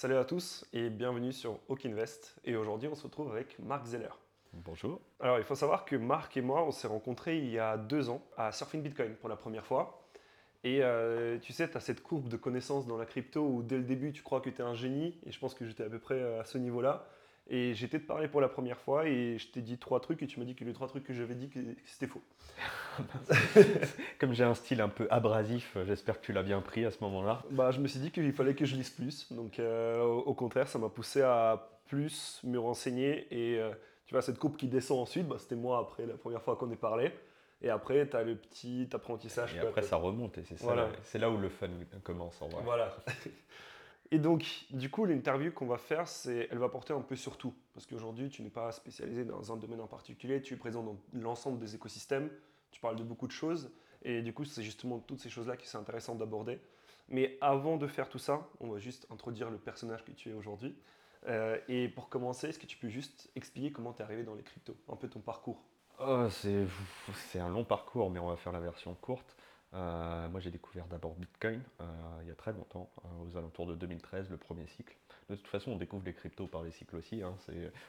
Salut à tous et bienvenue sur Hawk Invest. Et aujourd'hui, on se retrouve avec Marc Zeller. Bonjour. Alors, il faut savoir que Marc et moi, on s'est rencontrés il y a deux ans à Surfing Bitcoin pour la première fois. Et euh, tu sais, tu as cette courbe de connaissances dans la crypto où dès le début, tu crois que tu es un génie. Et je pense que j'étais à peu près à ce niveau-là. Et j'étais te parler pour la première fois et je t'ai dit trois trucs et tu m'as dit que les trois trucs que j'avais dit, c'était faux. Comme j'ai un style un peu abrasif, j'espère que tu l'as bien pris à ce moment-là. Bah, je me suis dit qu'il fallait que je lise plus. Donc, euh, au contraire, ça m'a poussé à plus me renseigner. Et euh, tu vois, cette courbe qui descend ensuite, bah, c'était moi après la première fois qu'on est parlé. Et après, tu as le petit apprentissage. Et après, ça remonte et c'est voilà. là, là où le fun commence en vrai. Voilà. Et donc, du coup, l'interview qu'on va faire, c'est, elle va porter un peu sur tout. Parce qu'aujourd'hui, tu n'es pas spécialisé dans un domaine en particulier, tu es présent dans l'ensemble des écosystèmes, tu parles de beaucoup de choses. Et du coup, c'est justement toutes ces choses-là qui sont intéressantes d'aborder. Mais avant de faire tout ça, on va juste introduire le personnage que tu es aujourd'hui. Euh, et pour commencer, est-ce que tu peux juste expliquer comment tu es arrivé dans les cryptos, un peu ton parcours? Oh, C'est un long parcours, mais on va faire la version courte. Euh, moi, j'ai découvert d'abord Bitcoin euh, il y a très longtemps, euh, aux alentours de 2013, le premier cycle. De toute façon, on découvre les cryptos par les cycles aussi. Hein,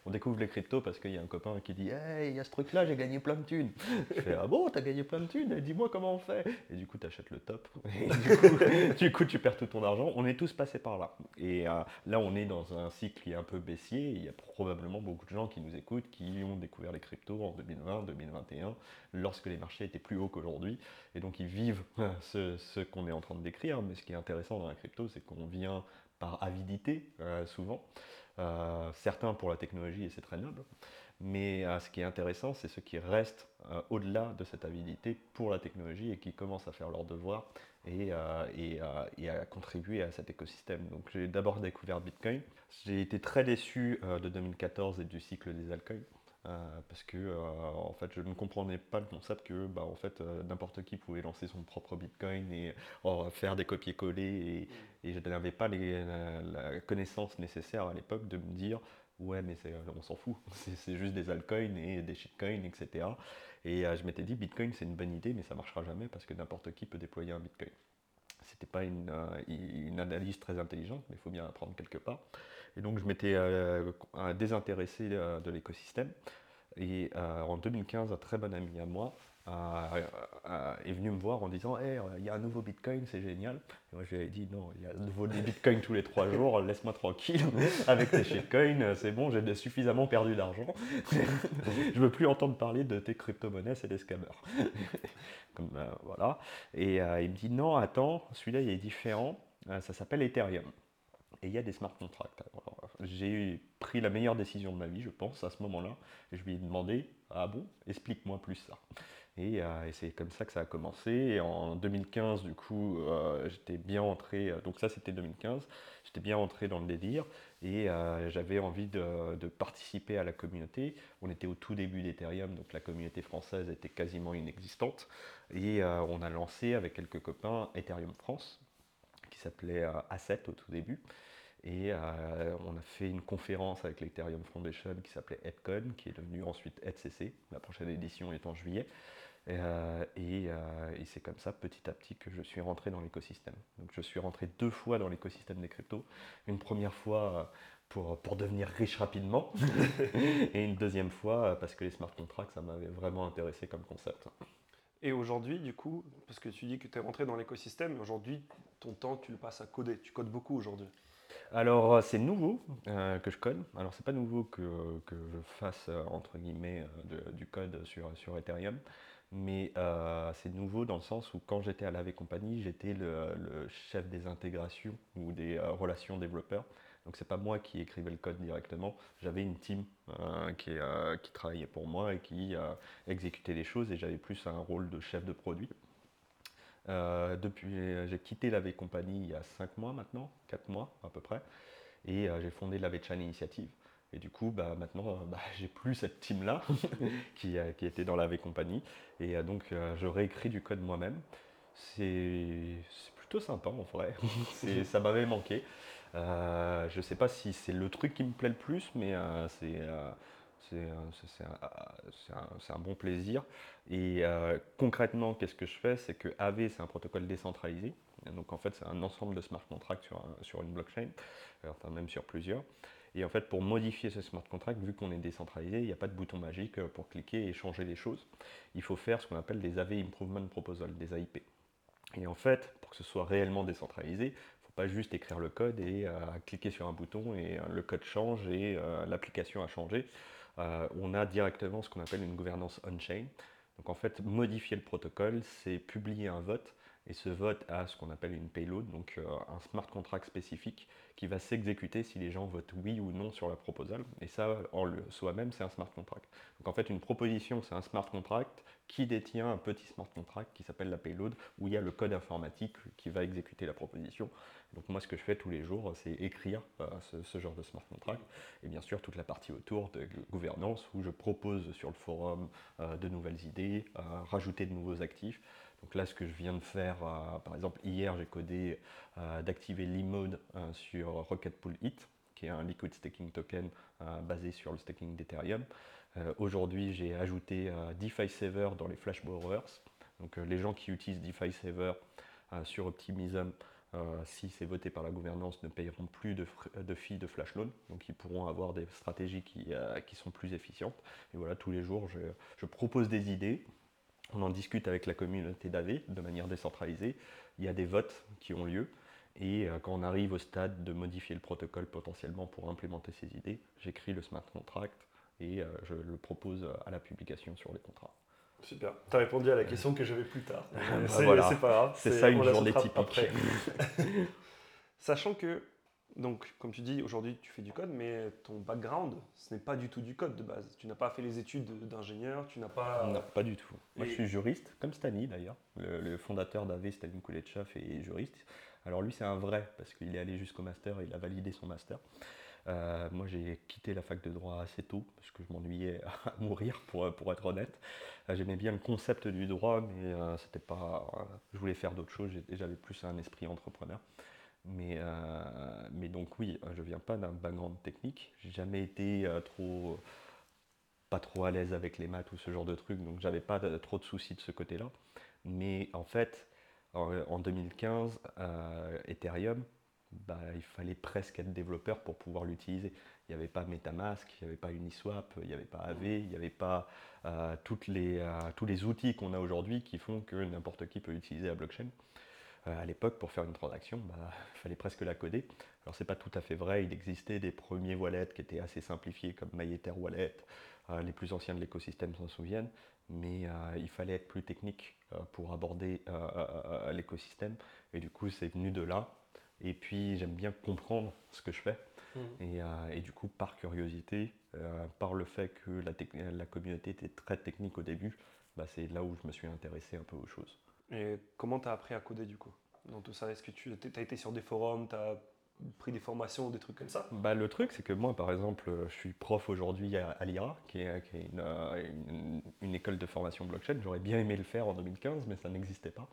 on découvre les cryptos parce qu'il y a un copain qui dit Hey, il y a ce truc-là, j'ai gagné plein de thunes. Je fais Ah bon, t'as gagné plein de thunes? Dis-moi comment on fait. Et du coup, tu achètes le top. Et du, coup, tu perds tout ton argent. On est tous passés par là. Et là, on est dans un cycle qui est un peu baissier. Il y a probablement beaucoup de gens qui nous écoutent qui ont découvert les cryptos en 2020, 2021, lorsque les marchés étaient plus hauts qu'aujourd'hui. Et donc, ils vivent ce, qu'on est en train de décrire, mais ce qui est intéressant dans la crypto, c'est qu'on vient par avidité, euh, souvent. Euh, certains pour la technologie, et c'est très noble. Mais euh, ce qui est intéressant, c'est ceux qui restent au-delà de cette avidité pour la technologie et qui commencent à faire leur devoir et, à contribuer à cet écosystème. Donc j'ai d'abord découvert Bitcoin. J'ai été très déçu de 2014 et du cycle des altcoins. Euh, parce que euh, en fait je ne comprenais pas le concept que bah, en fait euh, n'importe qui pouvait lancer son propre bitcoin et faire des copier-coller et, je n'avais pas les, la, connaissance nécessaire à l'époque de me dire ouais mais on s'en fout. C'est juste des altcoins et des shitcoins etc et je m'étais dit bitcoin c'est une bonne idée mais ça marchera jamais parce que n'importe qui peut déployer un bitcoin. C'était pas une, une, analyse très intelligente mais il faut bien apprendre quelque part et donc je m'étais euh, désintéressé euh, de l'écosystème. Et euh, en 2015, un très bon ami à moi est venu me voir en disant hey, il y a un nouveau Bitcoin, c'est génial. Et moi, je lui ai dit non, il y a un nouveau Bitcoin tous les trois jours, laisse-moi tranquille avec tes shitcoins, c'est bon, j'ai suffisamment perdu d'argent. je veux plus entendre parler de tes crypto-monnaies, c'est des scammers. Comme, voilà. Et il me dit non, attends, celui-là il est différent, ça s'appelle Ethereum et il y a des smart contracts. J'ai pris la meilleure décision de ma vie, je pense, à ce moment-là. Je lui ai demandé Ah bon, explique-moi plus ça. Et, euh, c'est comme ça que ça a commencé. En 2015, du coup, euh, j'étais bien entré. Euh, donc, ça, c'était 2015. J'étais bien entré dans le délire et j'avais envie de, de, participer à la communauté. On était au tout début d'Ethereum, donc la communauté française était quasiment inexistante. Et on a lancé avec quelques copains Ethereum France, qui s'appelait Asset au tout début. Et euh, on a fait une conférence avec l'Ethereum Foundation qui s'appelait EdCon, qui est devenue ensuite EdCC. La prochaine édition est en juillet. Euh, euh, et, c'est comme ça, petit à petit, que je suis rentré dans l'écosystème. Donc je suis rentré deux fois dans l'écosystème des cryptos. Une première fois pour, pour devenir riche rapidement, et une deuxième fois parce que les smart contracts, ça m'avait vraiment intéressé comme concept. Et aujourd'hui, du coup, parce que tu dis que tu es rentré dans l'écosystème, aujourd'hui, ton temps, tu le passes à coder. Tu codes beaucoup aujourd'hui. Alors, euh, c'est nouveau euh, que je code. Alors, c'est pas nouveau que, je fasse, euh, entre guillemets, du code sur, sur Ethereum. Mais c'est nouveau dans le sens où quand j'étais à la Company, j'étais le, chef des intégrations ou des relations développeurs. Donc c'est pas moi qui écrivais le code directement, j'avais une team qui, qui, travaillait pour moi et qui exécutait les choses et j'avais plus un rôle de chef de produit. Euh, depuis, j'ai quitté la V Company il y a 5 mois maintenant, 4 mois à peu près, et euh, j'ai fondé la V-Chan Initiative. Et du coup, bah, maintenant, euh, bah, j'ai plus cette team-là qui, qui, était dans la V Company. Et donc, je réécris du code moi-même. C'est plutôt sympa en vrai. ça m'avait manqué. Je ne sais pas si c'est le truc qui me plaît le plus, mais c'est c'est un, bon plaisir. Et euh, concrètement, qu'est-ce que je fais? C'est que AV, c'est un protocole décentralisé. Donc en fait, c'est un ensemble de smart contracts sur, sur une blockchain, enfin même sur plusieurs. Et en fait, pour modifier ce smart contract, vu qu'on est décentralisé, il n'y a pas de bouton magique euh, pour cliquer et changer les choses. Il faut faire ce qu'on appelle des AV Improvement Proposal, des AIP. Et en fait, pour que ce soit réellement décentralisé, pas juste écrire le code et euh, cliquer sur un bouton et euh, le code change et l'application a changé. on a directement ce qu'on appelle une gouvernance on-chain. Donc en fait, modifier le protocole, c'est publier un vote et ce vote a ce qu'on appelle une payload, donc euh, un smart contract spécifique qui va s'exécuter si les gens votent oui ou non sur la proposal. Et ça, en soi-même, c'est un smart contract. Donc en fait, une proposition, c'est un smart contract qui détient un petit smart contract qui s'appelle la payload, où il y a le code informatique qui va exécuter la proposition. Donc moi, ce que je fais tous les jours, c'est écrire euh, ce, genre de smart contract, et bien sûr toute la partie autour de gouvernance, où je propose sur le forum euh, de nouvelles idées, rajouter de nouveaux actifs. Donc là, ce que je viens de faire, euh, par exemple, hier, j'ai codé euh, d'activer l'e-mode euh, sur Rocket Pool It, qui est un liquid staking token basé sur le staking d'Ethereum. Aujourd'hui, j'ai ajouté DeFi Saver dans les Flash Borrowers. Donc les gens qui utilisent DeFi Saver sur Optimism, si c'est voté par la gouvernance, ne payeront plus de, de de flash loan. Donc ils pourront avoir des stratégies qui, sont plus efficientes. Et voilà, tous les jours, je, je propose des idées. On en discute avec la communauté d'AV de manière décentralisée. Il y a des votes qui ont lieu. Et euh, quand on arrive au stade de modifier le protocole potentiellement pour implémenter ces idées, j'écris le smart contract et euh, je le propose à la publication sur les contrats. Super. Tu as répondu à la question que j'avais plus tard. Bah c'est pas grave. C'est ça une journée typique. Sachant que donc, comme tu dis, aujourd'hui tu fais du code, mais ton background, ce n'est pas du tout du code de base. Tu n'as pas fait les études d'ingénieur, tu n'as pas. Non, pas du tout. Moi, je suis juriste, comme Stani d'ailleurs. Le, fondateur d'AV, Stani Kuletchaf, est juriste. Alors, lui, c'est un vrai, parce qu'il est allé jusqu'au master, il a validé son master. Euh, moi, j'ai quitté la fac de droit assez tôt, parce que je m'ennuyais à mourir, pour, pour être honnête. Euh, j'aimais bien le concept du droit, mais euh, c'était pas. je voulais faire d'autres choses, j'avais plus un esprit entrepreneur. Mais, mais donc oui, je viens pas d'un background technique. J'ai jamais été trop pas trop à l'aise avec les maths ou ce genre de trucs, donc j'avais pas trop de soucis de ce côté-là. Mais en fait, en, 2015, euh, Ethereum, bah, il fallait presque être développeur pour pouvoir l'utiliser. Il n'y avait pas MetaMask, il n'y avait pas Uniswap, il n'y avait pas AV, il n'y avait pas toutes les, tous les outils qu'on a aujourd'hui qui font que n'importe qui peut utiliser la blockchain. Euh, à l'époque, pour faire une transaction, bah, il fallait presque la coder. Alors c'est pas tout à fait vrai, il existait des premiers wallets qui étaient assez simplifiés comme MyEther Wallet, euh, les plus anciens de l'écosystème s'en souviennent, mais euh, il fallait être plus technique pour aborder l'écosystème, et du coup c'est venu de là. Et puis j'aime bien comprendre ce que je fais, mmh. et, du coup par curiosité, par le fait que la, la, communauté était très technique au début, bah, c'est là où je me suis intéressé un peu aux choses. Et comment tu as appris à coder du coup Dans tout ça, est-ce que tu as été sur des forums, tu as pris des formations, des trucs comme ça? Bah, Le truc, c'est que moi, par exemple, je suis prof aujourd'hui à, l'IRA, qui est, euh, une, école de formation blockchain. J'aurais bien aimé le faire en 2015, mais ça n'existait pas.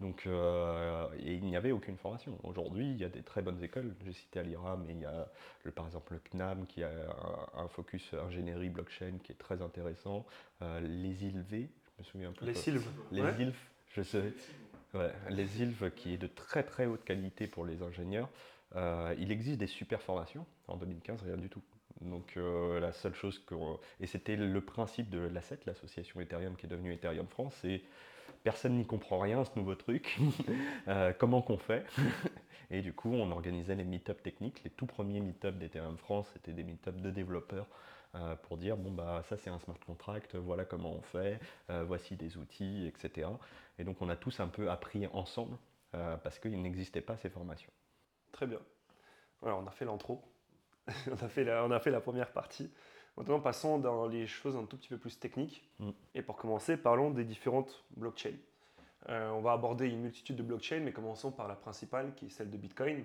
Donc, euh, et il n'y avait aucune formation. Aujourd'hui, il y a des très bonnes écoles. J'ai cité à l'IRA, mais il y a le, par exemple le CNAM qui a un, focus ingénierie blockchain qui est très intéressant. Euh, les ILV, je me souviens un peu. Les SILV. Les je sais. les ILV qui est de très très haute qualité pour les ingénieurs. Euh, il existe des super formations. En 2015, rien du tout. Donc euh, la seule chose que... Et c'était le principe de l'ASSET, l'association Ethereum qui est devenue Ethereum France, c'est personne n'y comprend rien ce nouveau truc. Euh, comment qu'on fait? Et du coup, on organisait les meet-up techniques. Les tout premiers meet-up d'Ethereum France, c'était des meet-up de développeurs euh, pour dire bon bah ça c'est un smart contract, voilà comment on fait, euh, voici des outils, etc. Et donc on a tous un peu appris ensemble parce qu'il n'existait pas ces formations. Très bien. Alors on a fait l'intro, on a fait la première partie. Maintenant passons dans les choses un tout petit peu plus techniques. Mm. Et pour commencer, parlons des différentes blockchains. on va aborder une multitude de blockchains, mais commençons par la principale qui est celle de Bitcoin.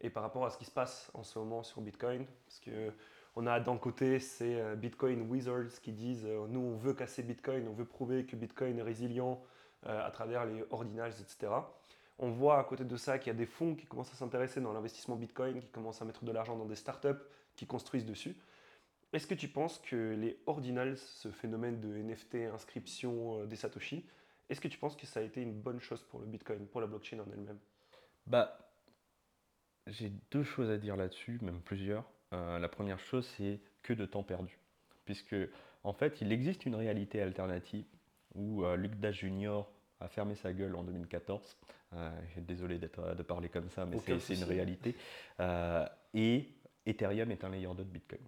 Et par rapport à ce qui se passe en ce moment sur Bitcoin, parce que on a d'un côté ces euh, Bitcoin Wizards qui disent euh, nous on veut casser Bitcoin, on veut prouver que Bitcoin est résilient euh, à travers les ordinals, etc. On voit à côté de ça qu'il y a des fonds qui commencent à s'intéresser dans l'investissement Bitcoin, qui commencent à mettre de l'argent dans des startups qui construisent dessus. Est-ce que tu penses que les ordinals, ce phénomène de NFT, inscription des Satoshi, est-ce que tu penses que ça a été une bonne chose pour le Bitcoin, pour la blockchain en elle-même? Bah, j'ai deux choses à dire là-dessus, même plusieurs. Euh, la première chose, c'est que de temps perdu. Puisque, en fait, il existe une réalité alternative où euh, Luc Dash Junior a fermé sa gueule en 2014. Euh, désolé de parler comme ça, mais c'est une réalité. et Ethereum est un layer 2 de Bitcoin.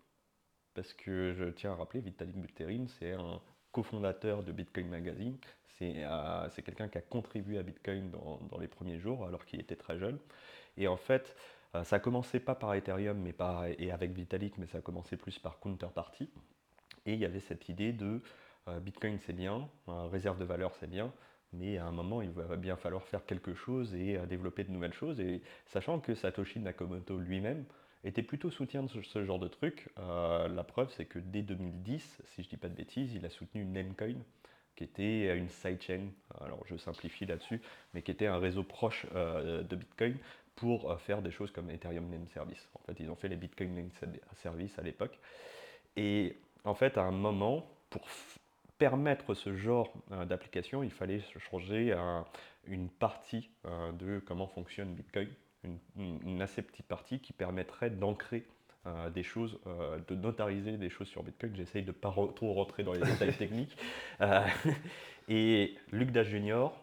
Parce que je tiens à rappeler, Vitalik Buterin, c'est un cofondateur de Bitcoin Magazine. C'est quelqu'un qui a contribué à Bitcoin dans, les premiers jours, alors qu'il était très jeune. Et en fait, euh, ça a commencé pas par Ethereum mais et avec Vitalik, mais ça a commencé plus par Counterparty. Et il y avait cette idée de euh, Bitcoin c'est bien, réserve de valeur c'est bien, mais à un moment il va bien falloir faire quelque chose et euh, développer de nouvelles choses. Et sachant que Satoshi Nakamoto lui-même était plutôt soutien de ce, genre de truc, la preuve c'est que dès 2010, si je dis pas de bêtises, il a soutenu Namecoin, qui était une sidechain, alors je simplifie là-dessus, mais qui était un réseau proche de Bitcoin, pour euh, faire des choses comme Ethereum Name Service. En fait, ils ont fait les Bitcoin Name Service à l'époque. Et en fait, à un moment, pour permettre ce genre euh, d'application, il fallait changer une partie euh, de comment fonctionne Bitcoin, une, assez petite partie qui permettrait d'ancrer des choses, de notariser des choses sur Bitcoin. J'essaye de ne pas trop rentrer dans les détails techniques. et Luc Dash Junior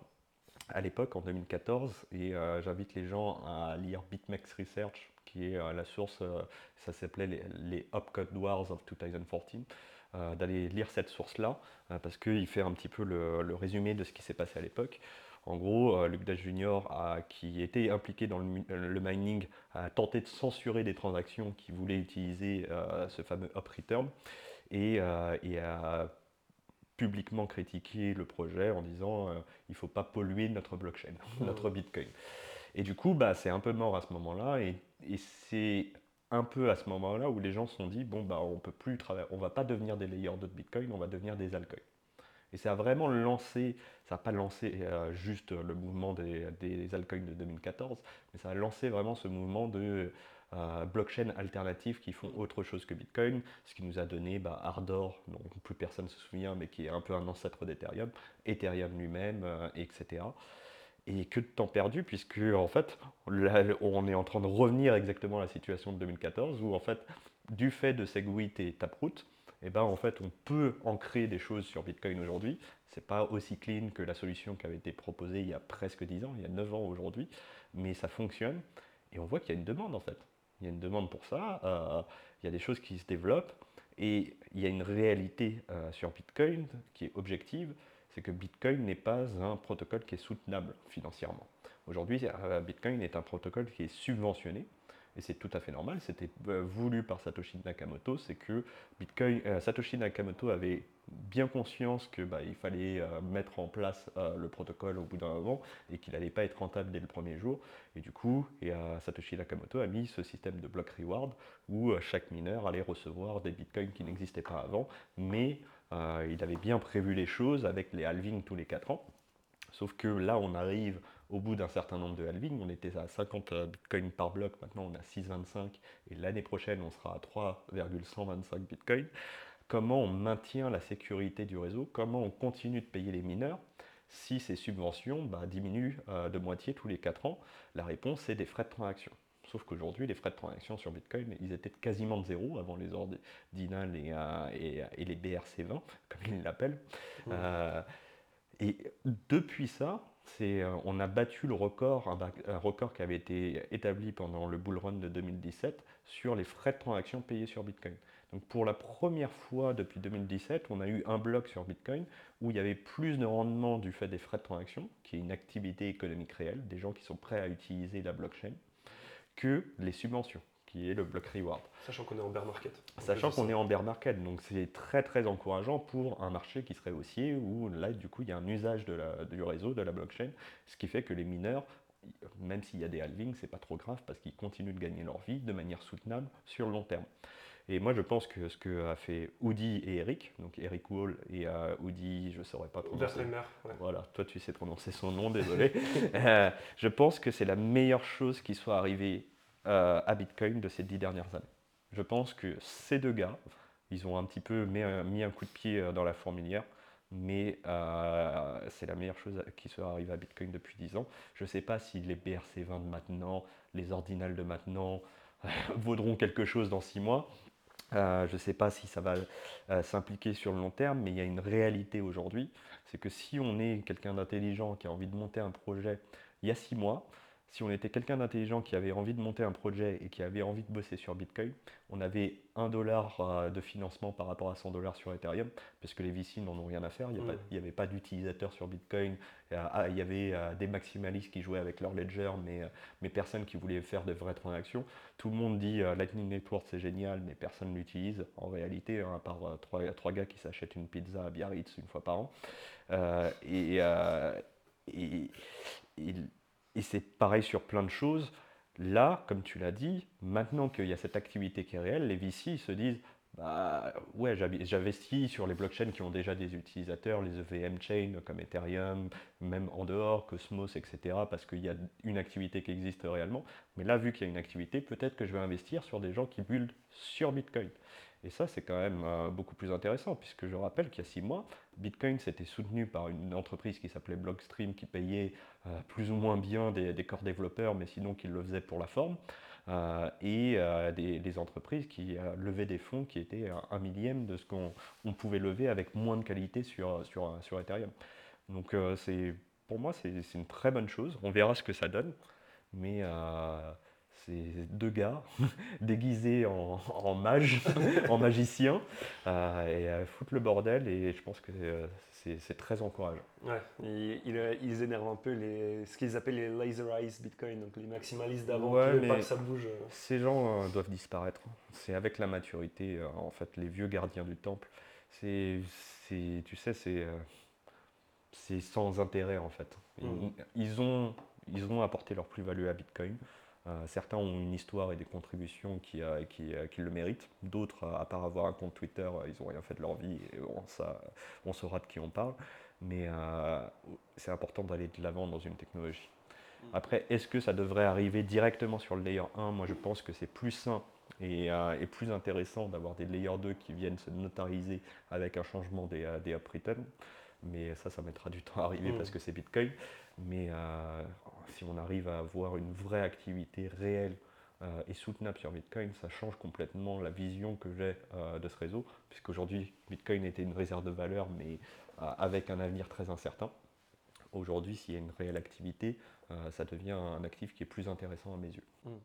à l'époque, en 2014, et euh, j'invite les gens à lire BitMEX Research, qui est euh, la source, euh, ça s'appelait les, les Upcode Wars of 2014, d'aller lire cette source-là, parce qu'il fait un petit peu le, résumé de ce qui s'est passé à l'époque. En gros, Luc Dash Jr., qui était impliqué dans le, mining, a tenté de censurer des transactions qui voulaient utiliser ce fameux up return et, et a publiquement critiqué le projet en disant euh, il ne faut pas polluer notre blockchain, notre Bitcoin. Et du coup, bah, c'est un peu mort à ce moment-là. Et, c'est un peu à ce moment-là où les gens se sont dit bon, bah, on peut plus travailler, on va pas devenir des layers de Bitcoin, on va devenir des altcoins. Et ça a vraiment lancé, ça n'a pas lancé euh, juste le mouvement des, des altcoins de 2014, mais ça a lancé vraiment ce mouvement de euh, blockchain alternatives qui font autre chose que Bitcoin, ce qui nous a donné bah, Ardor, dont plus personne ne se souvient, mais qui est un peu un ancêtre d'Ethereum, Ethereum lui-même, euh, etc. Et que de temps perdu, puisque en fait, on est en train de revenir exactement à la situation de 2014, où en fait, du fait de Segwit et Taproot, eh ben, en fait, on peut ancrer des choses sur Bitcoin aujourd'hui. C'est pas aussi clean que la solution qui avait été proposée il y a presque 10 ans, il y a 9 ans aujourd'hui, mais ça fonctionne. Et on voit qu'il y a une demande en fait il y a une demande pour ça, euh, il y a des choses qui se développent, et il y a une réalité euh, sur Bitcoin qui est objective, c'est que Bitcoin n'est pas un protocole qui est soutenable financièrement. Aujourd'hui, euh, Bitcoin est un protocole qui est subventionné, et c'est tout à fait normal, c'était voulu par Satoshi Nakamoto, c'est que Bitcoin, Satoshi Nakamoto avait bien conscience qu'il bah, fallait euh, mettre en place euh, le protocole au bout d'un moment et qu'il n'allait pas être rentable dès le premier jour. Et du coup, et, euh, Satoshi Nakamoto a mis ce système de block reward où chaque mineur allait recevoir des bitcoins qui n'existaient pas avant, mais il avait bien prévu les choses avec les halvings tous les 4 ans. Sauf que là, on arrive au bout d'un certain nombre de halvings. On était à 50 bitcoins par bloc, maintenant on a 6,25 et l'année prochaine, on sera à 3,125 bitcoins comment on maintient la sécurité du réseau, comment on continue de payer les mineurs? Si ces subventions bah, diminuent euh, de moitié tous les 4 ans La réponse, c'est des frais de transaction. Sauf qu'aujourd'hui, les frais de transaction sur Bitcoin, ils étaient quasiment de zéro avant les ordinals et, euh, et, les BRC20, comme ils l'appellent. Euh, et depuis ça, on a battu le record, un, record qui avait été établi pendant le bull run de 2017 sur les frais de transaction payés sur Bitcoin. Donc pour la première fois depuis 2017, on a eu un bloc sur Bitcoin où il y avait plus de rendement du fait des frais de transaction, qui est une activité économique réelle, des gens qui sont prêts à utiliser la blockchain, que les subventions, qui est le block reward. Sachant qu'on est en bear market. Sachant qu'on est en bear market, donc c'est très très encourageant pour un marché qui serait haussier, où là du coup il y a un usage de la, du réseau, de la blockchain, ce qui fait que les mineurs même s'il y a des halvings, c'est pas trop grave parce qu'ils continuent de gagner leur vie de manière soutenable sur le long terme. Et moi, je pense que ce que a fait Oudi et Eric, donc Eric Wall et euh, je ne saurais pas prononcer. Voilà, toi tu sais prononcer son nom, désolé. Euh, je pense que c'est la meilleure chose qui soit arrivée euh, à Bitcoin de ces dix dernières années. Je pense que ces deux gars, ils ont un petit peu mis un, coup de pied euh, dans la fourmilière mais c'est la meilleure chose qui soit arrivée à Bitcoin depuis 10 ans. Je ne sais pas si les BRC20 de maintenant, les ordinales de maintenant vaudront quelque chose dans 6 mois. je ne sais pas si ça va s'impliquer sur le long terme, mais il y a une réalité aujourd'hui, c'est que si on est quelqu'un d'intelligent qui a envie de monter un projet il y a 6 mois, si on était quelqu'un d'intelligent qui avait envie de monter un projet et qui avait envie de bosser sur Bitcoin, on avait 1 dollar euh, de financement par rapport à 100 dollars sur Ethereum, parce que les VC n'en ont rien à faire. Il n'y avait pas d'utilisateurs sur Bitcoin. Ah, il y avait euh, des maximalistes qui jouaient avec leur ledger, mais, euh, mais personne qui voulait faire de vraies transactions. Tout le monde dit Lightning Network c'est génial, mais personne ne l'utilise. En réalité, hein, à part trois, trois, gars qui s'achètent une pizza à Biarritz une fois par an. et, et, et et c'est pareil sur plein de choses. Là, comme tu l'as dit, maintenant qu'il y a cette activité qui est réelle, les VC se disent bah ouais, j'investis sur les blockchains qui ont déjà des utilisateurs, les EVM chains comme Ethereum, même en dehors, Cosmos, etc., parce qu'il y a une activité qui existe réellement. Mais là, vu qu'il y a une activité, peut-être que je vais investir sur des gens qui bullent sur Bitcoin. Et ça, c'est quand même euh, beaucoup plus intéressant, puisque je rappelle qu'il y a six mois, Bitcoin s'était soutenu par une entreprise qui s'appelait Blockstream, qui payait euh, plus ou moins bien des, corps développeurs, mais sinon qui le faisait pour la forme, euh, et des, entreprises qui levaient des fonds qui étaient un, millième de ce qu'on pouvait lever avec moins de qualité sur, sur, Ethereum. Donc c'est pour moi, c'est une très bonne chose. On verra ce que ça donne, mais c'est deux gars déguisés en, en mage, en magicien, euh, et euh, foutent le bordel. Et je pense que euh, c'est très encourageant. Ouais, ils, ils, énervent un peu les, ce qu'ils appellent les laserized Bitcoin, donc les maximalistes d'avant ouais, pas que ça bouge. Ces gens doivent disparaître. C'est avec la maturité, en fait, les vieux gardiens du temple. C'est, tu sais, c'est c'est sans intérêt en fait. Ils, mmh. ils, ont, ils ont apporté leur plus-value à Bitcoin. Euh, certains ont une histoire et des contributions qui, euh, euh, qui, le méritent. D'autres, à part avoir un compte Twitter, ils n'ont rien fait de leur vie et on, ça, on saura de qui on parle. Mais c'est important d'aller de l'avant dans une technologie. Mm. Après, est-ce que ça devrait arriver directement sur le layer 1 Moi, je pense que c'est plus sain et, plus intéressant d'avoir des layer 2 qui viennent se notariser avec un changement des, des up Mais ça, ça mettra du temps à arriver mm. parce que c'est Bitcoin. Mais euh, si on arrive à avoir une vraie activité réelle euh, et soutenable sur Bitcoin, ça change complètement la vision que j'ai euh, de ce réseau, puisqu'aujourd'hui, Bitcoin était une réserve de valeur, mais avec un avenir très incertain. Aujourd'hui, s'il y a une réelle activité, ça devient un actif qui est plus intéressant à mes yeux. Hmm.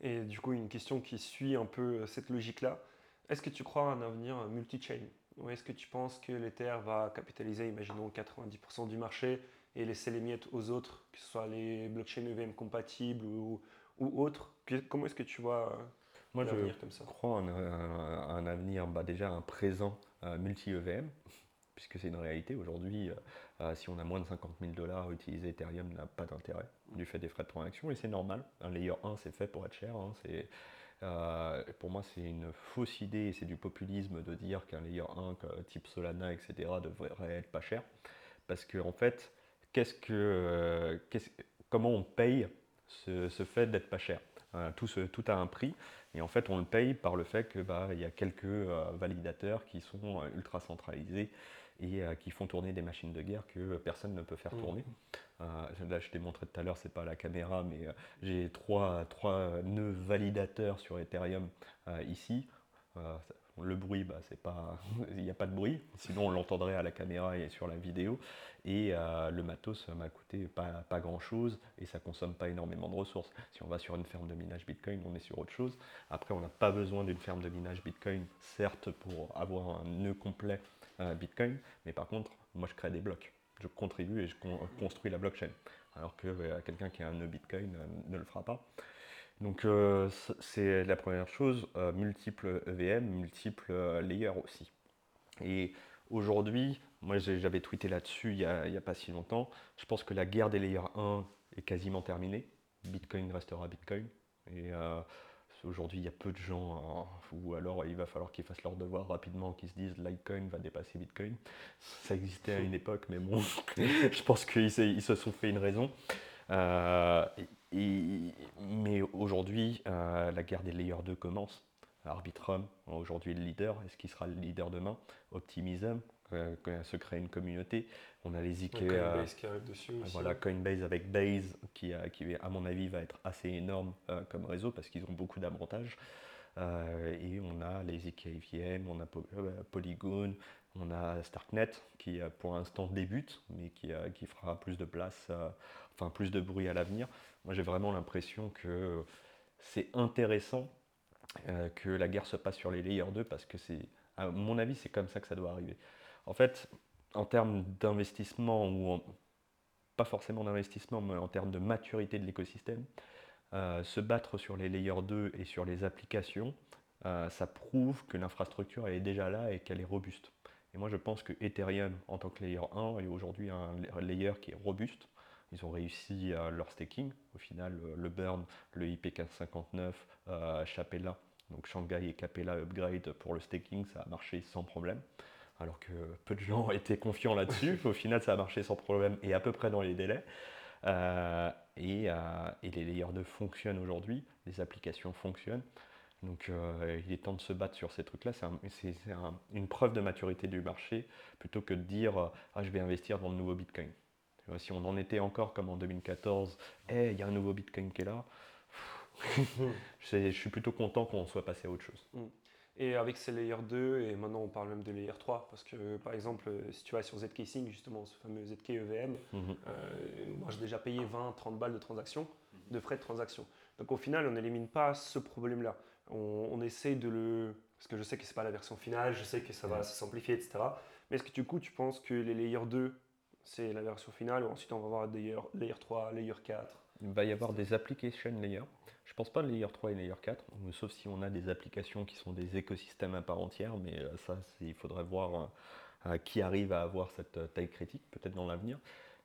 Et du coup, une question qui suit un peu cette logique-là. Est-ce que tu crois à un avenir multi-chain? Ou est-ce que tu penses que l'Ether va capitaliser, imaginons, 90% du marché et laisser les miettes aux autres, que ce soit les blockchains EVM compatibles ou, ou autres. Comment est-ce que tu vois euh, Moi, je comme ça? crois en un, avenir, bah déjà un présent euh, multi-EVM, puisque c'est une réalité. Aujourd'hui, euh, si on a moins de 50 000 dollars, utiliser Ethereum n'a pas d'intérêt du fait des frais de transaction, et c'est normal. Un layer 1, c'est fait pour être cher. Hein, c'est, pour moi, c'est une fausse idée et c'est du populisme de dire qu'un layer 1 type Solana, etc., devrait être pas cher. Parce qu'en en fait, qu'est-ce que, euh, comment on paye ce, fait d'être pas cher? Euh, tout, tout, a un prix et en fait on le paye par le fait qu'il bah, y a quelques euh, validateurs qui sont ultra centralisés et qui font tourner des machines de guerre que personne ne peut faire mmh. tourner. là je t'ai montré tout à l'heure, c'est pas la caméra, mais j'ai trois, trois nœuds validateurs sur Ethereum ici le bruit, bah, c'est pas, il n'y a pas de bruit, sinon on l'entendrait à la caméra et sur la vidéo. Et euh, le matos m'a coûté pas, pas grand chose et ça consomme pas énormément de ressources. Si on va sur une ferme de minage Bitcoin, on est sur autre chose. Après, on n'a pas besoin d'une ferme de minage Bitcoin, certes, pour avoir un nœud complet euh, Bitcoin, mais par contre, moi je crée des blocs. Je contribue et je construis la blockchain. Alors que euh, quelqu'un qui a un nœud Bitcoin ne le fera pas. Donc euh, c'est la première chose, euh, multiples EVM, multiples euh, layers aussi. Et aujourd'hui, moi j'avais tweeté là-dessus il n'y a, pas si longtemps, je pense que la guerre des layers 1 est quasiment terminée. Bitcoin restera Bitcoin. Et aujourd'hui, il y a peu de gens, ou alors il va falloir qu'ils fassent leur devoir rapidement, qu'ils se disent Litecoin va dépasser Bitcoin. Ça existait à une époque, mais bon, je pense qu'ils se sont fait une raison. Euh, mais aujourd'hui, euh, la guerre des layers 2 commence. Arbitrum, aujourd'hui le leader, est-ce qu'il sera le leader demain? Optimism, se créer une communauté. On a les IKEA. Coinbase qui arrive dessus aussi. Voilà, Coinbase avec Base, qui, qui, à mon avis va être assez énorme comme réseau parce qu'ils ont beaucoup d'avantages. et on a les IKEA on a Polygon, on a Starknet qui pour l'instant débute, mais qui, qui, fera plus de place, enfin plus de bruit à l'avenir. Moi j'ai vraiment l'impression que c'est intéressant euh, que la guerre se passe sur les layers 2 parce que c'est, à mon avis, c'est comme ça que ça doit arriver. En fait, en termes d'investissement, ou pas forcément d'investissement, mais en termes de maturité de l'écosystème, euh, se battre sur les layers 2 et sur les applications, euh, ça prouve que l'infrastructure est déjà là et qu'elle est robuste. Et moi je pense que Ethereum en tant que layer 1 est aujourd'hui un layer qui est robuste, ils ont réussi leur staking. Au final, euh, le burn, le IP459, euh, Chapella, donc Shanghai et Capella upgrade pour le staking, ça a marché sans problème. Alors que peu de gens étaient confiants là-dessus. Au final, ça a marché sans problème et à peu près dans les délais. Euh, et, les layers 2 fonctionnent aujourd'hui, les applications fonctionnent. Donc il est temps de se battre sur ces trucs-là. C'est une preuve de maturité du marché plutôt que de dire ah, je vais investir dans le nouveau Bitcoin. Si on en était encore comme en 2014, eh, il y a un nouveau Bitcoin qui est là, je suis plutôt content qu'on soit passé à autre chose. Mm. Et avec ces layers 2, et maintenant on parle même de layer 3, parce que par exemple, si tu vas sur ZK justement, ce fameux ZK EVM, mhm. euh, moi j'ai déjà payé 20-30 balles de transaction, de frais de transaction. Donc au final, on n'élimine pas ce problème-là. On, on, essaie de le. Parce que je sais que ce n'est pas la version finale, je sais que ça va se simplifier, etc. Mais est-ce que du coup, tu penses que les layers 2 c'est la version finale. Ensuite, on va avoir layer, layer 3, layer 4. Il va y avoir des application layers. Je ne pense pas layer 3 et layer 4, sauf si on a des applications qui sont des écosystèmes à part entière, mais euh, ça, il faudrait voir euh, euh, qui arrive à avoir cette taille critique, peut-être dans l'avenir.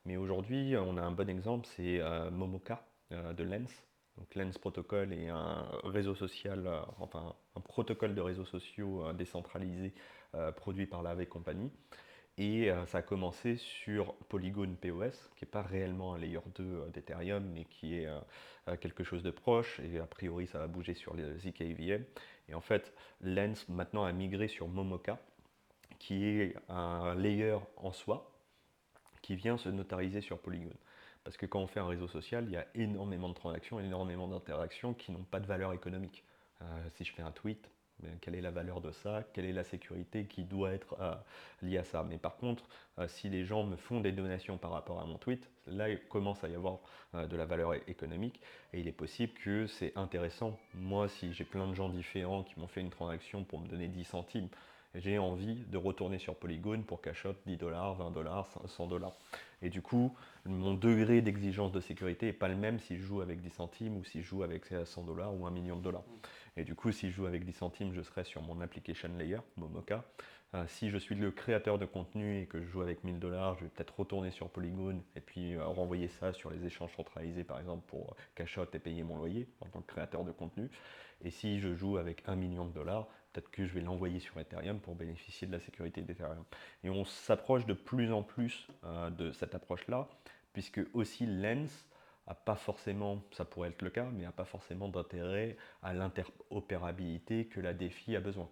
Mais aujourd'hui, on a un bon exemple, c'est Momoka de Lens. Donc Lens Protocol est un réseau social, enfin un protocole de réseaux sociaux décentralisé produit par la Company. Et euh, ça a commencé sur Polygon POS, qui n'est pas réellement un layer 2 euh, d'Ethereum, mais qui est euh, quelque chose de proche. Et a priori, ça va bouger sur les ZKVM. Et en fait, Lens maintenant a migré sur Momoka, qui est un layer en soi, qui vient se notariser sur Polygon. Parce que quand on fait un réseau social, il y a énormément de transactions, énormément d'interactions qui n'ont pas de valeur économique. si je fais un tweet, quelle est la valeur de ça, quelle est la sécurité qui doit être euh, liée à ça? Mais par contre, euh, si les gens me font des donations par rapport à mon tweet, là il commence à y avoir euh, de la valeur économique et il est possible que c'est intéressant. Moi, si j'ai plein de gens différents qui m'ont fait une transaction pour me donner 10 centimes, j'ai envie de retourner sur Polygon pour cash 10 dollars, 20 dollars, 100 dollars. Et du coup, mon degré d'exigence de sécurité n'est pas le même si je joue avec 10 centimes ou si je joue avec 100 dollars ou 1 million de dollars. Et du coup, si je joue avec 10 centimes, je serai sur mon application layer, Momoka. Euh, si je suis le créateur de contenu et que je joue avec 1000 dollars, je vais peut-être retourner sur Polygon et puis euh, renvoyer ça sur les échanges centralisés, par exemple, pour cash out et payer mon loyer en tant que créateur de contenu. Et si je joue avec 1 million de dollars, peut-être que je vais l'envoyer sur Ethereum pour bénéficier de la sécurité d'Ethereum. Et on s'approche de plus en plus euh, de cette approche-là, puisque aussi Lens pas forcément, ça pourrait être le cas, mais n'a pas forcément d'intérêt à l'interopérabilité que la défi a besoin.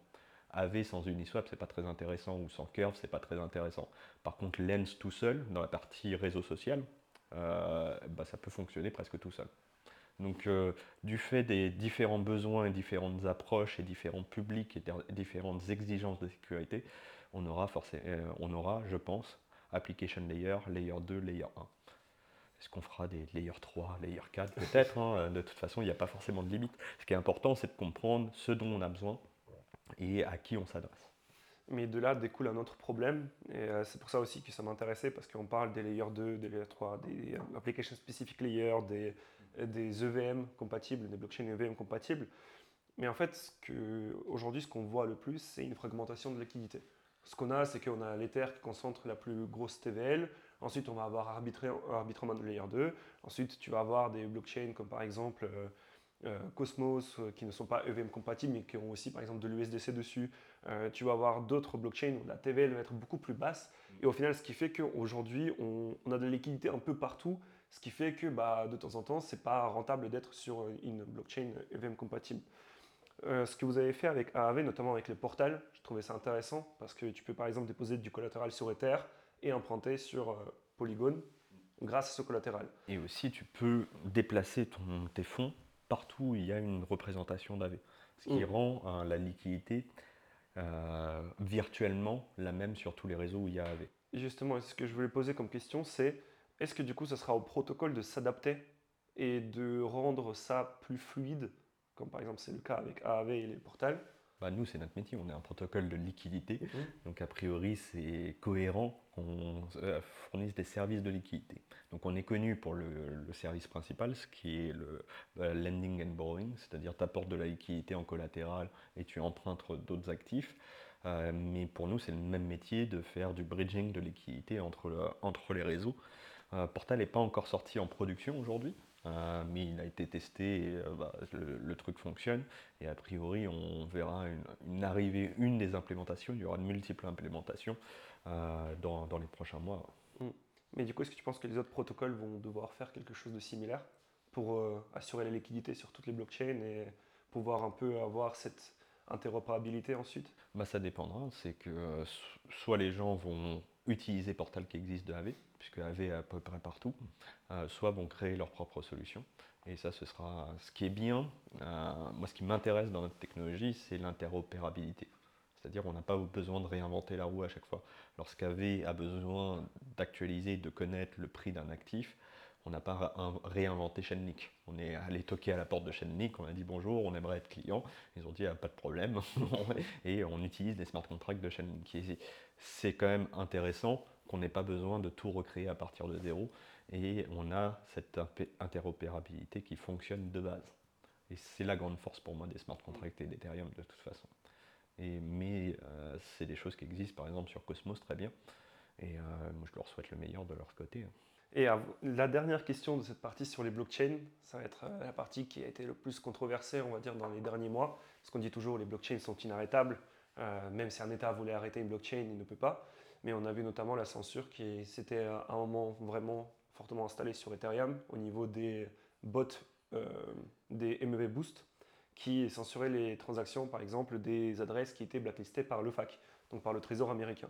AV sans Uniswap, c'est pas très intéressant, ou sans Curve, c'est pas très intéressant. Par contre, Lens tout seul, dans la partie réseau social, euh, bah, ça peut fonctionner presque tout seul. Donc, euh, du fait des différents besoins et différentes approches et différents publics et différentes exigences de sécurité, on aura, euh, on aura, je pense, application layer, layer 2, layer 1. Est-ce qu'on fera des layer 3, layer 4 Peut-être. Hein. De toute façon, il n'y a pas forcément de limite. Ce qui est important, c'est de comprendre ce dont on a besoin et à qui on s'adresse. Mais de là découle un autre problème, euh, c'est pour ça aussi que ça m'intéressait, parce qu'on parle des layers 2, des layers 3, des euh, application specific layers, des, des EVM compatibles, des blockchains EVM compatibles. Mais en fait, aujourd'hui, ce qu'on voit le plus, c'est une fragmentation de liquidité. Ce qu'on a, c'est qu'on a l'Ether qui concentre la plus grosse TVL, Ensuite, on va avoir arbitrement de layer 2. Ensuite, tu vas avoir des blockchains comme par exemple euh, euh, Cosmos euh, qui ne sont pas EVM compatibles mais qui ont aussi par exemple de l'USDC dessus. tu vas avoir d'autres blockchains où la TVL va être beaucoup plus basse. Et au final, ce qui fait qu'aujourd'hui, on, on, a de la liquidité un peu partout. Ce qui fait que bah, de temps en temps, ce n'est pas rentable d'être sur une blockchain EVM compatible. ce que vous avez fait avec AAV, notamment avec le portal, je trouvais ça intéressant parce que tu peux par exemple déposer du collatéral sur Ether et emprunter sur Polygon grâce à ce collatéral. Et aussi, tu peux déplacer ton, tes fonds partout où il y a une représentation d'AV, ce qui mm. rend la liquidité virtuellement la même sur tous les réseaux où il y a AV. Justement, ce que je voulais poser comme question, c'est est-ce que du coup, ce sera au protocole de s'adapter et de rendre ça plus fluide, comme par exemple c'est le cas avec AAV et les portals bah nous, c'est notre métier, on est un protocole de liquidité. Mhm. Donc, a priori, c'est cohérent qu'on euh, fournisse des services de liquidité. Donc, on est connu pour le, service principal, ce qui est le euh, lending and borrowing, c'est-à-dire tu apportes de la liquidité en collatéral et tu empruntes d'autres actifs. Euh, mais pour nous, c'est le même métier de faire du bridging de liquidité entre, entre les réseaux. Portal n'est pas encore sorti en production aujourd'hui, euh, mais il a été testé et euh, bah, le, truc fonctionne. Et a priori, on verra une, arrivée, une des implémentations. Il y aura de multiples implémentations euh, dans, dans, les prochains mois. Mm. Mais du coup, est-ce que tu penses que les autres protocoles vont devoir faire quelque chose de similaire pour assurer la liquidité sur toutes les blockchains et pouvoir un peu avoir cette interopérabilité ensuite? Bah, Ça dépendra. C'est que soit les gens vont utiliser Portal qui existe de AV, puisque AV est à peu près partout, euh, soit vont créer leur propre solution. Et ça, ce sera ce qui est bien. Euh, moi, ce qui m'intéresse dans notre technologie, c'est l'interopérabilité. C'est-à-dire qu'on n'a pas besoin de réinventer la roue à chaque fois. Lorsqu'AV a besoin d'actualiser, de connaître le prix d'un actif, on n'a pas réinventé Chainlink. On est allé toquer à la porte de Chainlink, on a dit bonjour, on aimerait être client. Ils ont dit ah, pas de problème. et on utilise des smart contracts de Chainlink. C'est quand même intéressant qu'on n'ait pas besoin de tout recréer à partir de zéro. Et on a cette interopérabilité qui fonctionne de base. Et c'est la grande force pour moi des smart contracts et d'Ethereum de toute façon. Et, mais euh, c'est des choses qui existent par exemple sur Cosmos très bien. Et euh, moi je leur souhaite le meilleur de leur côté. Et la dernière question de cette partie sur les blockchains, ça va être euh, la partie qui a été le plus controversée, on va dire, dans les derniers mois. Parce qu'on dit toujours les blockchains sont inarrêtables. même si un État voulait arrêter une blockchain, il ne peut pas mais on a notamment la censure qui s'était à un moment vraiment fortement installée sur Ethereum au niveau des bots euh, des MEV Boost qui censuraient les transactions, par exemple, des adresses qui étaient blacklistées par le FAC, donc par le Trésor américain.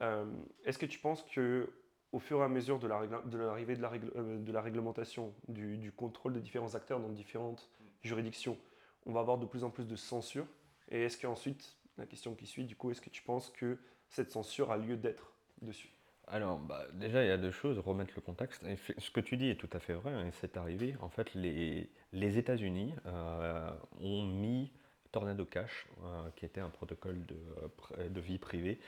Euh, est-ce que tu penses que au fur et à mesure de l'arrivée de, la, euh, réglementation, du, contrôle de différents acteurs dans différentes juridictions, on va avoir de plus en plus de censure? Et est-ce qu'ensuite, la question qui suit, du coup, est-ce que tu penses que cette censure a lieu d'être dessus alors, bah, déjà, il y a deux choses, remettre le contexte. ce que tu dis est tout à fait vrai, et hein, c'est arrivé. En fait, les, États-Unis euh, ont mis Tornado Cash, euh, qui était un protocole de, euh, vie privée,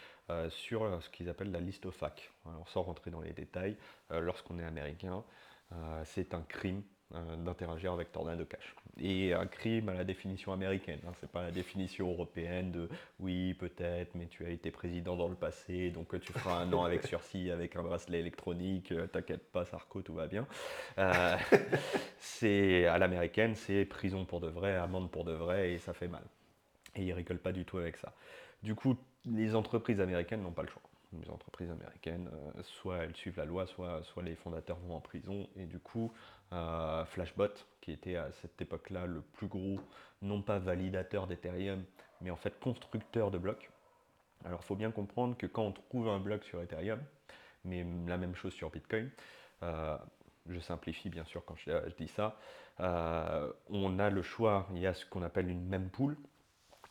sur ce qu'ils appellent la liste OFAC. Alors, sans rentrer dans les détails, lorsqu'on est américain, c'est un crime d'interagir avec Tornado Cash. Et un crime à la définition américaine, hein, c'est pas la définition européenne de oui peut-être, mais tu as été président dans le passé, donc tu feras un an avec sursis, avec un bracelet électronique, euh, t'inquiète pas Sarko, tout va bien. Euh, c'est à l'américaine, c'est prison pour de vrai, amende pour de vrai, et ça fait mal. Et ils rigolent pas du tout avec ça. Du coup, les entreprises américaines n'ont pas le choix les entreprises américaines, soit elles suivent la loi, soit, soit les fondateurs vont en prison. Et du coup, Flashbot, qui était à cette époque-là le plus gros, non pas validateur d'Ethereum, mais en fait constructeur de blocs. Alors il faut bien comprendre que quand on trouve un bloc sur Ethereum, mais la même chose sur Bitcoin, euh, je simplifie bien sûr quand je, dis ça, euh, on a le choix, il y a ce qu'on appelle une même pool,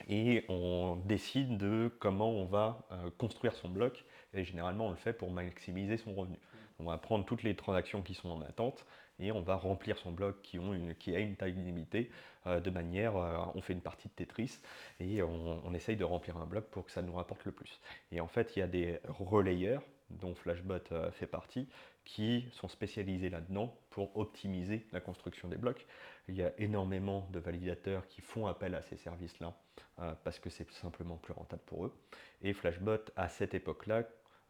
et on décide de comment on va euh, construire son bloc, et généralement on le fait pour maximiser son revenu. On va prendre toutes les transactions qui sont en attente et on va remplir son bloc qui, a une taille limitée euh, de manière, euh, on fait une partie de Tetris et on, essaye de remplir un bloc pour que ça nous rapporte le plus. Et en fait, il y a des relayeurs dont Flashbot euh, fait partie, qui sont spécialisés là-dedans pour optimiser la construction des blocs. Il y a énormément de validateurs qui font appel à ces services-là parce que c'est simplement plus rentable pour eux. Et Flashbot, à cette époque-là,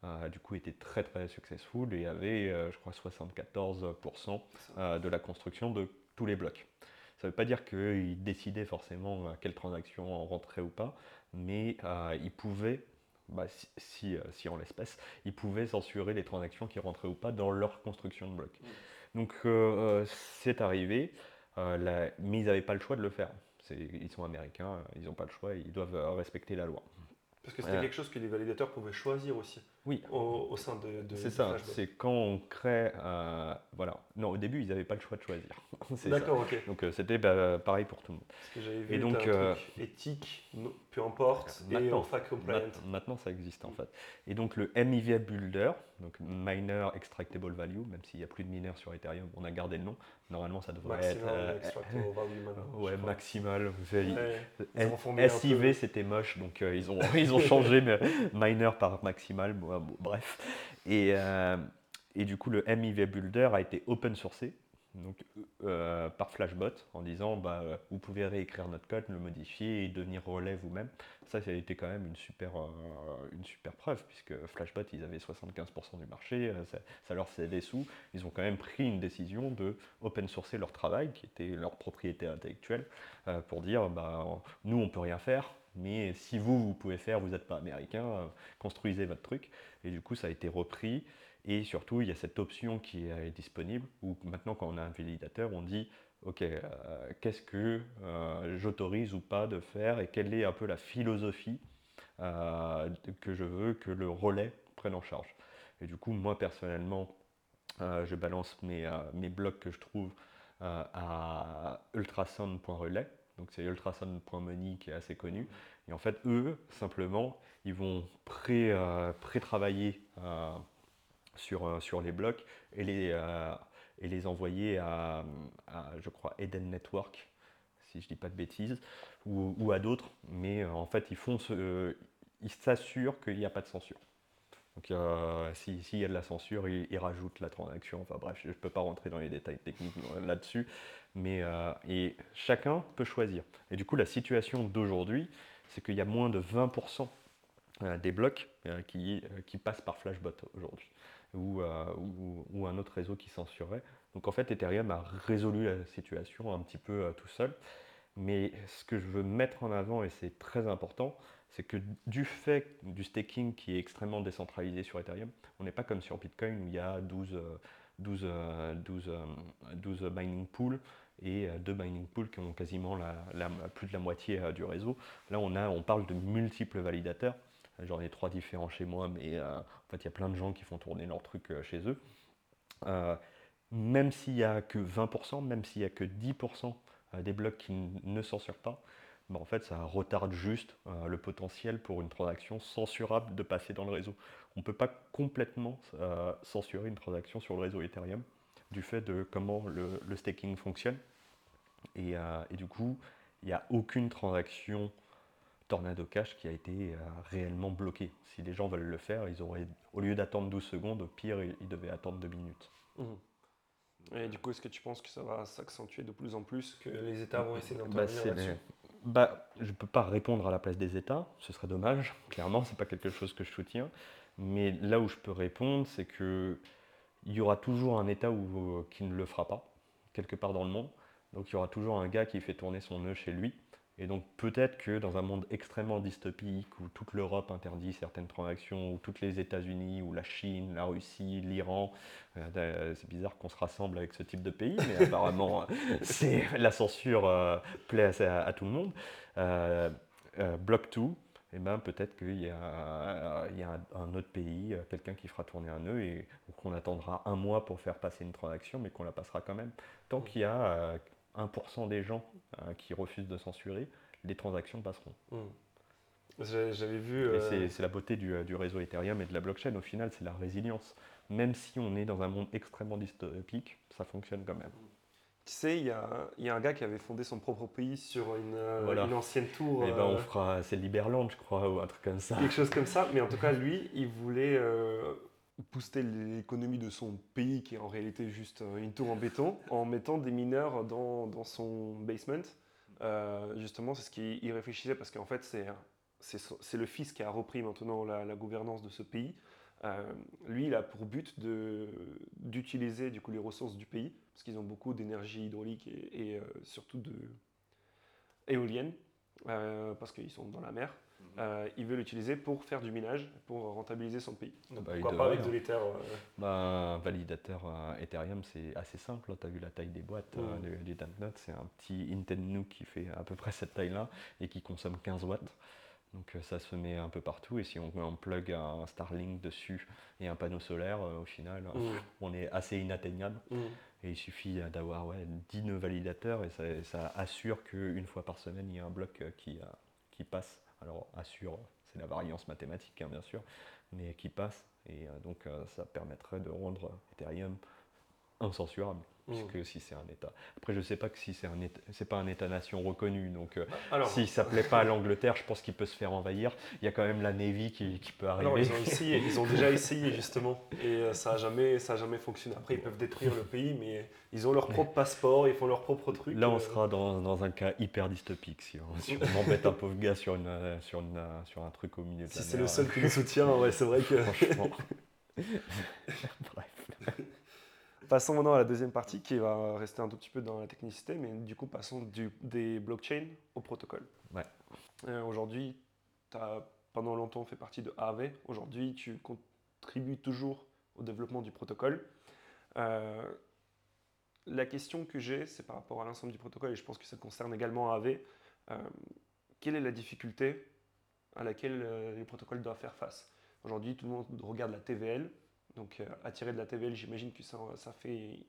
a du coup été très très successful et avait, euh, je crois, 74% euh, de la construction de tous les blocs. Ça ne veut pas dire qu'il décidait forcément à quelle transaction rentrer ou pas, mais euh, il pouvait, bah, si, si, en l'espèce, il pouvait censurer les transactions qui rentraient ou pas dans leur construction de blocs. Mmh. Donc c'est arrivé, mais ils n'avaient pas le choix de le faire. Ils sont américains, ils n'ont pas le choix, ils doivent respecter la loi. Parce que c'était quelque chose que les validateurs pouvaient choisir aussi. Oui. Au, sein de. de c'est ça. C'est quand on crée. Euh, voilà. Non, au début, ils n'avaient pas le choix de choisir. D'accord, ok. Donc euh, c'était bah, pareil pour tout le monde. Parce que j'avais vu et donc, un euh, truc éthique, peu importe, maintenant, et fac compliant. Maintenant, ça existe en fait. Et donc le MIV Builder, donc Miner Extractable Value, même s'il n'y a plus de mineurs sur Ethereum, on a gardé le nom. Normalement, ça devrait être. Extractable Value maintenant. Ouais, maximal. SIV, c'était moche, donc ils, ont, ils ont changé mais Miner par maximal bref. Et, euh, et, du coup, le MIV Builder a été open sourcé donc, euh, par Flashbot en disant bah, vous pouvez réécrire notre code, le modifier et devenir relais vous-même. Ça, ça a été quand même une super, euh, une super preuve, puisque Flashbot, ils avaient 75% du marché, ça, leur faisait des sous. Ils ont quand même pris une décision de open sourcer leur travail, qui était leur propriété intellectuelle, pour dire bah, nous, on peut rien faire, mais si vous, vous pouvez faire, vous n'êtes pas américain, euh, construisez votre truc. Et du coup, ça a été repris. Et surtout, il y a cette option qui est disponible où maintenant, quand on a un validateur, on dit OK, euh, qu'est-ce que euh, j'autorise ou pas de faire et quelle est un peu la philosophie que je veux que le relais prenne en charge. Et du coup, moi personnellement, je balance mes, mes blocs que je trouve à ultrasound.relais donc c'est ultrasound.money qui est assez connu. Et en fait, eux, simplement, ils vont euh, pré-travailler euh, sur, euh, sur les blocs et les, et les envoyer à, je crois, Eden Network, si je ne dis pas de bêtises, ou, à d'autres. Mais en fait, ils font ce, ils s'assurent qu'il n'y a pas de censure. Donc s'il y a de la censure, ils, rajoutent la transaction. Enfin bref, je ne peux pas rentrer dans les détails techniques là-dessus. Mais euh, et chacun peut choisir. Et du coup, la situation d'aujourd'hui, c'est qu'il y a moins de 20% euh, des blocs euh, qui, qui, passent par Flashbot aujourd'hui, ou, ou, un autre réseau qui censurerait. Donc en fait, Ethereum a résolu la situation un petit peu tout seul. Mais ce que je veux mettre en avant, et c'est très important, c'est que du fait du staking qui est extrêmement décentralisé sur Ethereum, on n'est pas comme sur Bitcoin où il y a 12, 12, 12, 12 mining pools et euh, deux mining pools qui ont quasiment plus de la moitié euh, du réseau. Là, on, a, on parle de multiples validateurs. J'en ai trois différents chez moi, mais euh, en fait, il y a plein de gens qui font tourner leurs trucs chez eux. même s'il n'y a que 20%, même s'il n'y a que 10% des blocs qui ne censurent pas, bah, en fait, ça retarde juste le potentiel pour une transaction censurable de passer dans le réseau. On ne peut pas complètement censurer une transaction sur le réseau Ethereum du fait de comment le, staking fonctionne. Euh, et, du coup, il n'y a aucune transaction Tornado Cash qui a été euh, réellement bloquée. Si les gens veulent le faire, ils auraient, au lieu d'attendre 12 secondes, au pire, ils, devaient attendre 2 minutes. Mmh. Et du coup, est-ce que tu penses que ça va s'accentuer de plus en plus, que les États vont essayer bah, d'intervenir là-dessus bah, Je ne peux pas répondre à la place des États, ce serait dommage. Clairement, ce n'est pas quelque chose que je soutiens. Mais là où je peux répondre, c'est que il y aura toujours un État où, euh, qui ne le fera pas, quelque part dans le monde. Donc il y aura toujours un gars qui fait tourner son nœud chez lui. Et donc peut-être que dans un monde extrêmement dystopique où toute l'Europe interdit certaines transactions, ou toutes les États-Unis, ou la Chine, la Russie, l'Iran, euh, c'est bizarre qu'on se rassemble avec ce type de pays, mais apparemment c'est la censure euh, plaît à, tout le monde. block 2, et eh ben, peut-être qu'il y a, il y a un, autre pays, euh, quelqu'un qui fera tourner un nœud et qu'on attendra un mois pour faire passer une transaction, mais qu'on la passera quand même. Tant qu'il y a 1% euh, des gens euh, qui refusent de censurer, les transactions passeront. Hmm. J'avais vu. C'est la beauté du, du, réseau Ethereum et de la blockchain. Au final, c'est la résilience. Même si on est dans un monde extrêmement dystopique, ça fonctionne quand même. Tu sais, il y a, un gars qui avait fondé son propre pays sur une, euh, ancienne tour. Et eh ben on euh, fera, c'est Liberland, je crois, ou un truc comme ça. Quelque chose comme ça, mais en tout cas, lui, il voulait euh, booster l'économie de son pays, qui est en réalité juste une tour en béton, en mettant des mineurs dans, son basement. justement, c'est ce qu'il réfléchissait, parce qu'en fait, c'est le fils qui a repris maintenant la gouvernance de ce pays. Euh, lui, il a pour but d'utiliser du coup les ressources du pays, parce qu'ils ont beaucoup d'énergie hydraulique et, euh, surtout de éolienne. euh, parce qu'ils sont dans la mer. Euh, il veut l'utiliser pour faire du minage, pour rentabiliser son pays. Donc, Bah, pourquoi pas avec de l'Ether euh, Bah, un validateur euh, Ethereum, c'est assez simple. Tu as vu la taille des boîtes euh, Mm. du- Dampnut. C'est un petit Intel qui fait à peu près cette taille-là et qui consomme 15 watts. Donc euh, ça se met un peu partout. Et si on, on plug un Starlink dessus et un panneau solaire, euh, au final, Mm. on est assez inatteignable. mm. Et il suffit d'avoir ouais, 10 nœuds validateurs et ça, ça assure qu'une fois par semaine, il y a un bloc qui, qui passe. Alors, assure, c'est la variance mathématique, hein, bien sûr, mais qui passe. Et euh, donc, euh, ça permettrait de rendre Ethereum incensurable. Puisque si c'est un État. Après, je sais pas que si c'est un c'est pas un État-nation reconnu, donc euh, Alors, si ça plaît pas à l'Angleterre, je pense qu'il peut se faire envahir. Il y a quand même la Navy qui, qui peut arriver. alors, ils ont essayé, ils ont déjà essayé justement, et euh, ça a jamais, ça a jamais fonctionné. Après, ils peuvent détruire le pays, mais ils ont leur propre passeport, ils font leur propre truc. Là, on euh, sera dans, dans un cas hyper dystopique si on, si on embête un pauvre gars sur, une, euh, sur, une, sur un truc au milieu de Si la c'est le seul qui nous soutient, ouais, c'est vrai que. Franchement. Bref. Passons maintenant à la deuxième partie qui va rester un tout petit peu dans la technicité, mais du coup, passons du- des blockchains au protocole. Ouais. Euh, Aujourd'hui, tu as pendant longtemps fait partie de AAV. Aujourd'hui, tu contribues toujours au développement du protocole. Euh, la question que j'ai, c'est par rapport à l'ensemble du protocole, et je pense que ça concerne également AAV. Euh, quelle est la difficulté à laquelle euh, les protocoles doivent faire face? Aujourd'hui, tout le monde regarde la TVL. Donc, euh, attirer de la TVL, j'imagine que ça, fait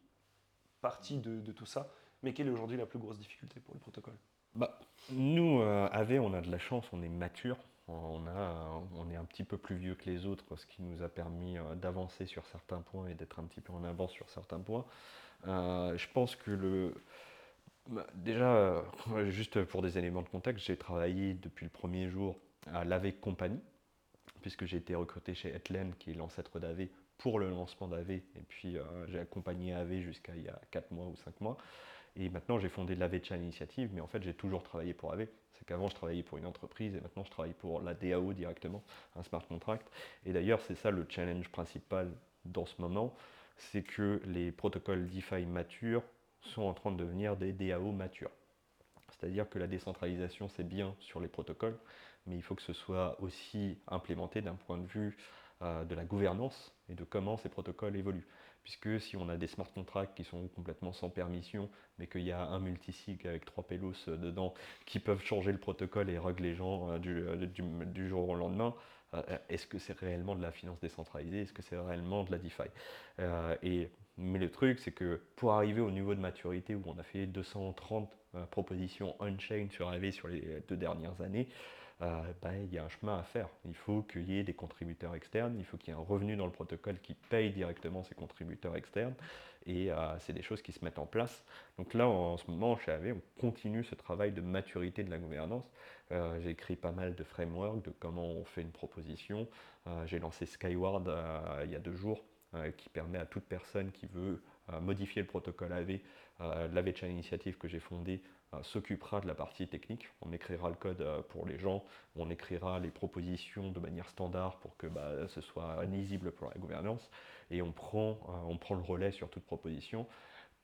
partie de, tout ça. Mais quelle est aujourd'hui la plus grosse difficulté pour le protocole? Bah, nous, euh, AV, on a de la chance, on est mature. On, a, on est un petit peu plus vieux que les autres, ce qui nous a permis euh, d'avancer sur certains points et d'être un petit peu en avance sur certains points. Euh, je pense que le. bah, Déjà, juste pour des éléments de contexte, j'ai travaillé depuis le premier jour à l'AV Company, puisque j'ai été recruté chez Etlen, qui est l'ancêtre d'AV, pour le lancement d'AV. Et puis, euh, j'ai accompagné AV jusqu'à il y a 4 mois ou 5 mois. Et maintenant, j'ai fondé l'AV Chan Initiative, mais en fait, j'ai toujours travaillé pour AV. C'est qu'avant, je travaillais pour une entreprise et maintenant, je travaille pour la DAO directement, un smart contract. Et d'ailleurs, c'est ça le challenge principal dans ce moment, c'est que les protocoles DeFi matures sont en train de devenir des DAO matures. C'est-à-dire que la décentralisation, c'est bien sur les protocoles, mais il faut que ce soit aussi implémenté d'un point de vue euh, de la gouvernance et de comment ces protocoles évoluent. Puisque si on a des smart contracts qui sont complètement sans permission, mais qu'il y a un multisig avec trois pelos dedans qui peuvent changer le protocole et rug les gens euh, du, euh, du- jour au lendemain, euh, est-ce que c'est réellement de la finance décentralisée? Est-ce que c'est réellement de la DeFi? Et, Mais le truc, c'est que pour arriver au niveau de maturité où on a fait 230 euh, propositions on-chain sur AV sur les deux dernières années, ben, il y a un chemin à faire. Il faut qu'il y ait des contributeurs externes, il faut qu'il y ait un revenu dans le protocole qui paye directement ces contributeurs externes, et euh, c'est des choses qui se mettent en place. Donc là, en, ce moment, chez AV, on continue ce travail de maturité de la gouvernance. Euh, J'ai écrit pas mal de frameworks de comment on fait une proposition. Euh, J'ai lancé Skyward euh, il y a deux jours, euh, qui permet à toute personne qui veut euh, modifier le protocole AV, euh, l'AV Chain Initiative que j'ai fondée, euh, s'occupera de la partie technique. On écrira le code euh, pour les gens, on écrira les propositions de manière standard pour que bah, ce soit lisible pour la gouvernance, et on prend, euh, le relais sur toute proposition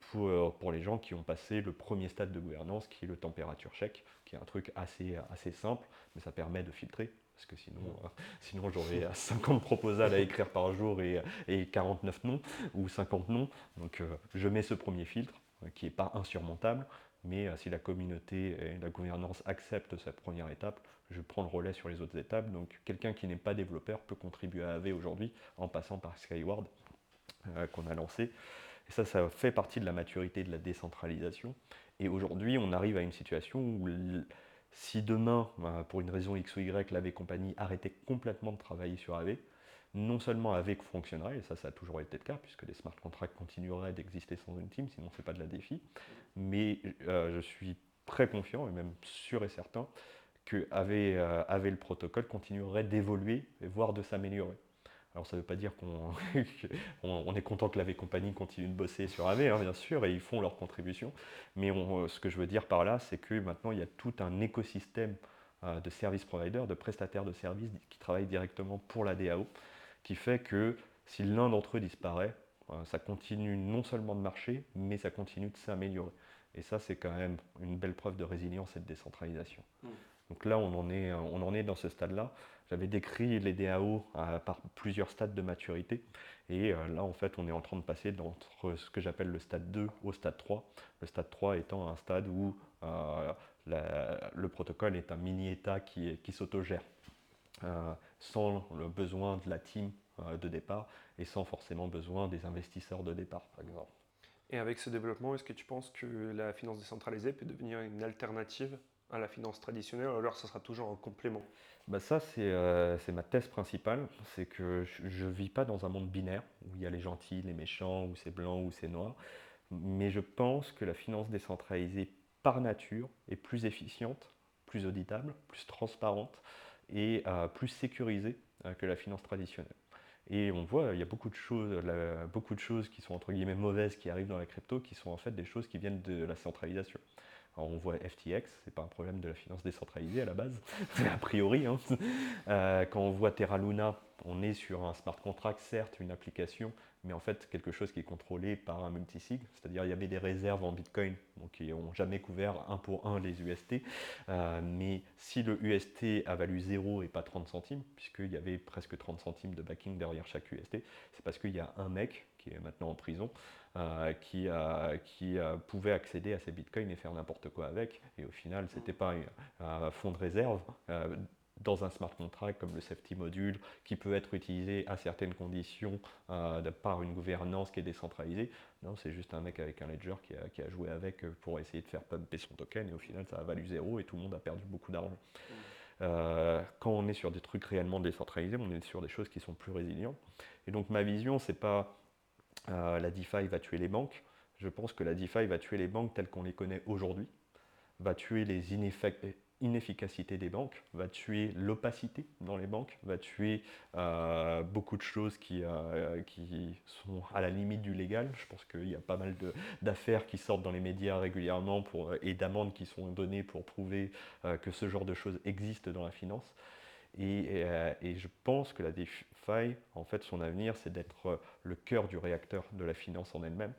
pour, euh, pour les gens qui ont passé le premier stade de gouvernance, qui est le température check, qui est un truc assez simple, mais ça permet de filtrer. Parce que sinon, euh, sinon j'aurais euh, 50 proposals à écrire par jour et, et 49 noms, ou 50 noms. Donc euh, je mets ce premier filtre, euh, qui n'est pas insurmontable, mais euh, si la communauté et la gouvernance acceptent cette première étape, je prends le relais sur les autres étapes. Donc quelqu'un qui n'est pas développeur peut contribuer à AV aujourd'hui en passant par Skyward euh, qu'on a lancé. Et ça, ça fait partie de la maturité de la décentralisation. Et aujourd'hui, on arrive à une situation où si demain, euh, pour une raison X ou Y, l'AV compagnie arrêtait complètement de travailler sur AV, non seulement AV fonctionnerait, et ça, ça a toujours été le cas, puisque les smart contracts continueraient d'exister sans une team, sinon c'est pas de la défi, mais euh, je suis très confiant et même sûr et certain que AV, euh, AV le protocole continuerait d'évoluer voire de s'améliorer. Alors ça ne veut pas dire qu'on on- est content que l'AV compagnie continue de bosser sur AV, hein, bien sûr, et ils font leur contribution. Mais euh, ce que je veux dire par là, c'est que maintenant, il y a tout un écosystème euh, de service providers, de prestataires de services qui travaillent directement pour la DAO, qui fait que si l'un d'entre eux disparaît, euh, ça continue non seulement de marcher, mais ça continue de s'améliorer. Et ça, c'est quand même une belle preuve de résilience et de décentralisation. Mm. Donc là, on en est, on en est dans ce stade-là. J'avais décrit les DAO par plusieurs stades de maturité. Et euh, là, en fait, on est en train de passer d'entre ce que j'appelle le stade 2 au stade 3. Le stade 3 étant un stade où euh, le protocole est un mini-État qui, s'autogère, euh, sans le besoin de la team de départ et sans forcément besoin des investisseurs de départ, par exemple. Et avec ce développement, est-ce que tu penses que la finance décentralisée peut devenir une alternative à la finance traditionnelle, alors ça sera toujours un complément. Bah Ça, euh, c'est ma thèse principale, c'est que je ne vis pas dans un monde binaire, où il y a les gentils, les méchants, où c'est blanc, ou c'est noir, mais je pense que la finance décentralisée, par nature, est plus efficiente, plus auditable, plus transparente et euh, plus sécurisée euh, que la finance traditionnelle. Et on voit, il y a beaucoup de choses, beaucoup de choses qui sont entre guillemets mauvaises qui arrivent dans la crypto, qui sont en fait des choses qui viennent de la centralisation on voit FTX, c'est pas un problème de la finance décentralisée à la base, a priori. Hein. Euh, quand on voit Terra Luna, on est sur un smart contract, certes, une application, mais en fait quelque chose qui est contrôlé par un multisig, c'est-à-dire il y avait des réserves en Bitcoin, donc qui n'ont jamais couvert un pour un les UST. Euh, mais si le UST a valu 0 et pas 30 centimes, puisqu'il y avait presque 30 centimes de backing derrière chaque UST, c'est parce qu'il y a un mec qui est maintenant en prison, qui, qui pouvait accéder à ces bitcoins et faire n'importe quoi avec. Et au final, ce n'était pas un, fonds de réserve euh, dans un smart contract comme le safety module qui peut être utilisé à certaines conditions euh, par une gouvernance qui est décentralisée. Non, c'est juste un mec avec un ledger qui a, qui a, joué avec pour essayer de faire pumper son token et au final ça a valu zéro et tout le monde a perdu beaucoup d'argent. quand on est sur des trucs réellement décentralisés, on est sur des choses qui sont plus résilientes. Et donc ma vision, c'est pas euh, la DeFi va tuer les banques. Je pense que la DeFi va tuer les banques telles qu'on les connaît aujourd'hui, va tuer les inefficacités des banques, va tuer l'opacité dans les banques, va tuer euh, beaucoup de choses qui, euh, qui, sont à la limite du légal. Je pense qu'il y a pas mal d'affaires qui sortent dans les médias régulièrement et d'amendes qui sont données pour prouver que ce genre de choses existe dans la finance. Et, je pense que la DeFi, en fait, son avenir, c'est d'être euh, le cœur du réacteur de la finance en elle-même.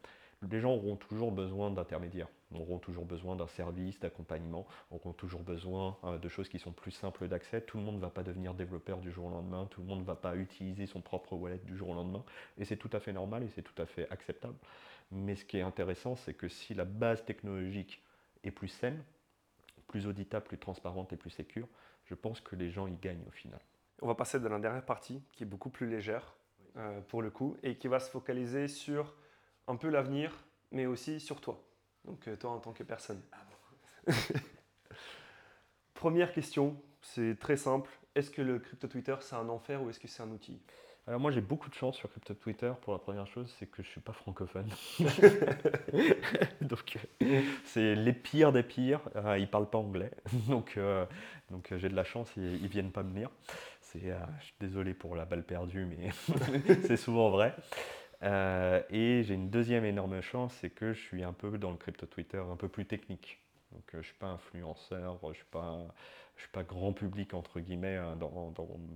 Les gens auront toujours besoin d'intermédiaires, auront toujours besoin d'un service, d'accompagnement, auront toujours besoin euh, de choses qui sont plus simples d'accès. Tout le monde ne va pas devenir développeur du jour au lendemain, tout le monde ne va pas utiliser son propre wallet du jour au lendemain, et c'est tout à fait normal et c'est tout à fait acceptable. Mais ce qui est intéressant, c'est que si la base technologique est plus saine, plus auditable, plus transparente et plus sécure, je pense que les gens y gagnent au final. On va passer dans la dernière partie qui est beaucoup plus légère euh, pour le coup et qui va se focaliser sur un peu l'avenir, mais aussi sur toi. Donc euh, toi en tant que personne. Ah Première question, c'est très simple. Est-ce que le crypto Twitter c'est un enfer ou est-ce que c'est un outil? Alors moi j'ai beaucoup de chance sur Crypto Twitter pour la première chose, c'est que je suis pas francophone. donc c'est les pires des pires, euh, ils parlent pas anglais. donc euh, donc j'ai de la chance, ils, ils viennent pas me lire. C'est, euh, je suis désolé pour la balle perdue, mais c'est souvent vrai. et j'ai une deuxième énorme chance, c'est que je suis un peu dans le crypto Twitter un peu plus technique. Donc je ne suis pas influenceur, je ne suis suis pas grand public entre guillemets hein, dans,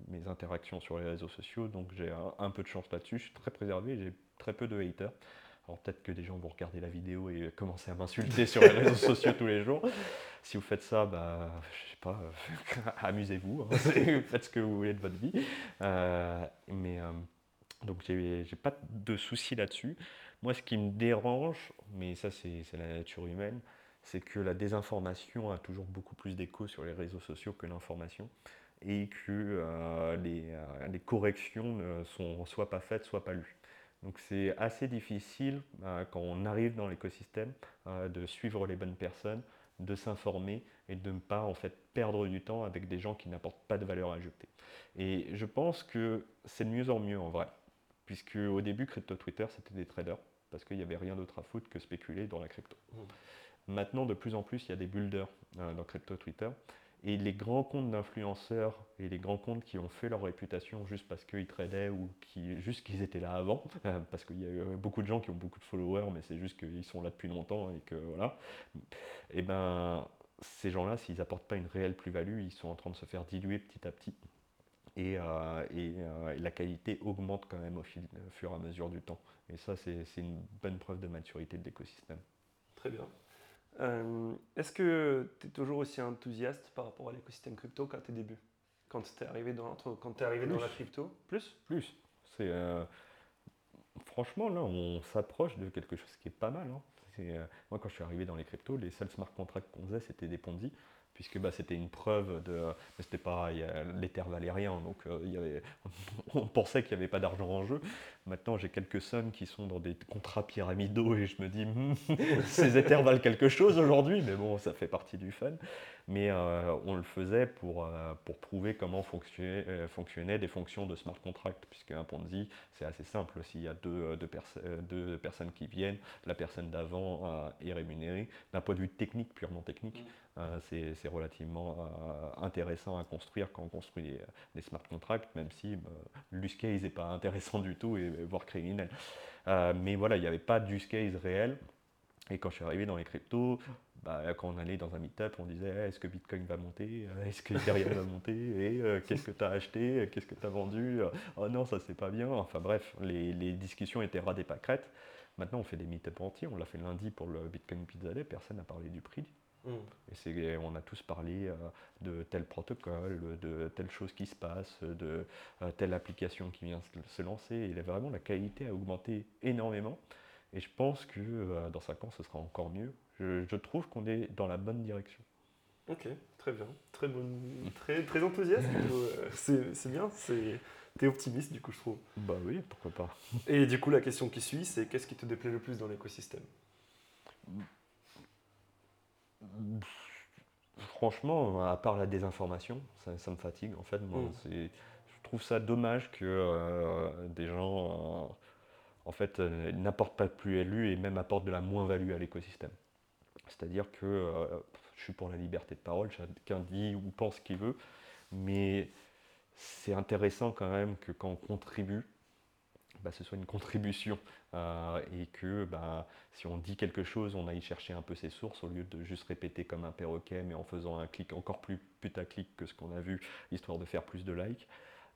mes interactions sur les réseaux sociaux, donc j'ai un, peu de chance là-dessus. Je suis très préservé, j'ai très peu de haters. Alors peut-être que des gens vont regarder la vidéo et commencer à m'insulter sur les réseaux sociaux tous les jours. Si vous faites ça, bah, je sais pas, amusez-vous, hein. faites ce que vous voulez de votre vie. Euh, mais euh, donc j'ai pas de soucis là-dessus. Moi, ce qui me dérange, mais ça c'est la nature humaine, c'est que la désinformation a toujours beaucoup plus d'écho sur les réseaux sociaux que l'information et que euh, euh, les, corrections ne sont soit pas faites, soit pas lues. Donc c'est assez difficile euh, quand on arrive dans l'écosystème de suivre les bonnes personnes, de s'informer et de ne pas en fait perdre du temps avec des gens qui n'apportent pas de valeur ajoutée. Et je pense que c'est de mieux en mieux en vrai, puisque au début crypto Twitter c'était des traders parce qu'il n'y avait rien d'autre à foutre que spéculer dans la crypto. Mmh. Maintenant, de plus en plus, il y a des builders euh, dans crypto Twitter. Et les grands comptes d'influenceurs et les grands comptes qui ont fait leur réputation juste parce qu'ils tradaient ou qui, juste qu'ils étaient là avant, euh, parce qu'il y a beaucoup de gens qui ont beaucoup de followers, mais c'est juste qu'ils sont là depuis longtemps et que voilà. Et eh ben, ces gens-là, s'ils n'apportent pas une réelle plus-value, ils sont en train de se faire diluer petit à petit. Et, euh, et, la qualité augmente quand même au, fil, au fur et à mesure du temps. Et ça, c'est une bonne preuve de maturité de l'écosystème. Très bien. Euh, est-ce que tu es toujours aussi enthousiaste par rapport à l'écosystème crypto qu'à tes débuts? Quand tu es arrivé, dans, quand es arrivé dans la crypto? Plus? Plus. C'est, euh, franchement, là, on s'approche de quelque chose qui est pas mal. Hein. Euh, moi, quand je suis arrivé dans les cryptos, les seuls smart contracts qu'on faisait, c'était des Ponzi puisque bah, c'était une preuve de. C'était pas. L'Ether valait rien, donc euh, on pensait qu'il n'y avait pas d'argent en jeu. Maintenant, j'ai quelques sommes qui sont dans des contrats pyramidaux et je me dis, hmm, ces Ethers valent quelque chose aujourd'hui, mais bon, ça fait partie du fun. Mais euh, on le faisait pour, euh, pour prouver comment fonctionnaient fonctionnait des fonctions de smart contract, puisque un Ponzi, c'est assez simple. S'il y a deux, deux, deux, personnes qui viennent, la personne d'avant est rémunérée. D'un point de vue technique, purement technique, mm. Euh, c'est relativement euh, intéressant à construire quand on construit des, smart contracts, même si bah, l'use case n'est pas intéressant du tout, et voire criminel. Euh, mais voilà, il n'y avait pas d'use case réel. Et quand je suis arrivé dans les cryptos, bah, quand on allait dans un meetup, on disait est-ce que Bitcoin va monter? Est-ce que Ethereum va monter? Et qu'est-ce que tu as acheté Qu'est-ce que tu as vendu Oh non, ça c'est pas bien. Enfin bref, les, les discussions étaient ras des pâquerettes. Maintenant, on fait des meet entiers. On l'a fait lundi pour le Bitcoin Pizza Day. Personne n'a parlé du prix. Mm. Et on a tous parlé euh, de tel protocole, de telle chose qui se passe, de euh, telle application qui vient se lancer. Et vraiment, la qualité a augmenté énormément. Et je pense que euh, dans 5 ans, ce sera encore mieux. Je, trouve qu'on est dans la bonne direction. Ok, très bien. Très, bon, très, très enthousiaste. c'est bien. T'es optimiste, du coup, je trouve. Bah oui, pourquoi pas. Et du coup, la question qui suit, c'est qu'est-ce qui te déplaît le plus dans l'écosystème? Franchement, à part la désinformation, ça, me fatigue en fait. Moi, mm. je trouve ça dommage que euh, des gens euh, en fait euh, n'apportent pas de plus-value et même apportent de la moins-value à l'écosystème. C'est-à-dire que je suis pour la liberté de parole, chacun dit ou pense ce qu'il veut, mais c'est intéressant quand même que quand on contribue, bah, ce soit une contribution euh, et que bah, si on dit quelque chose, on aille chercher un peu ses sources au lieu de juste répéter comme un perroquet, mais en faisant un clic encore plus putaclic que ce qu'on a vu, histoire de faire plus de likes.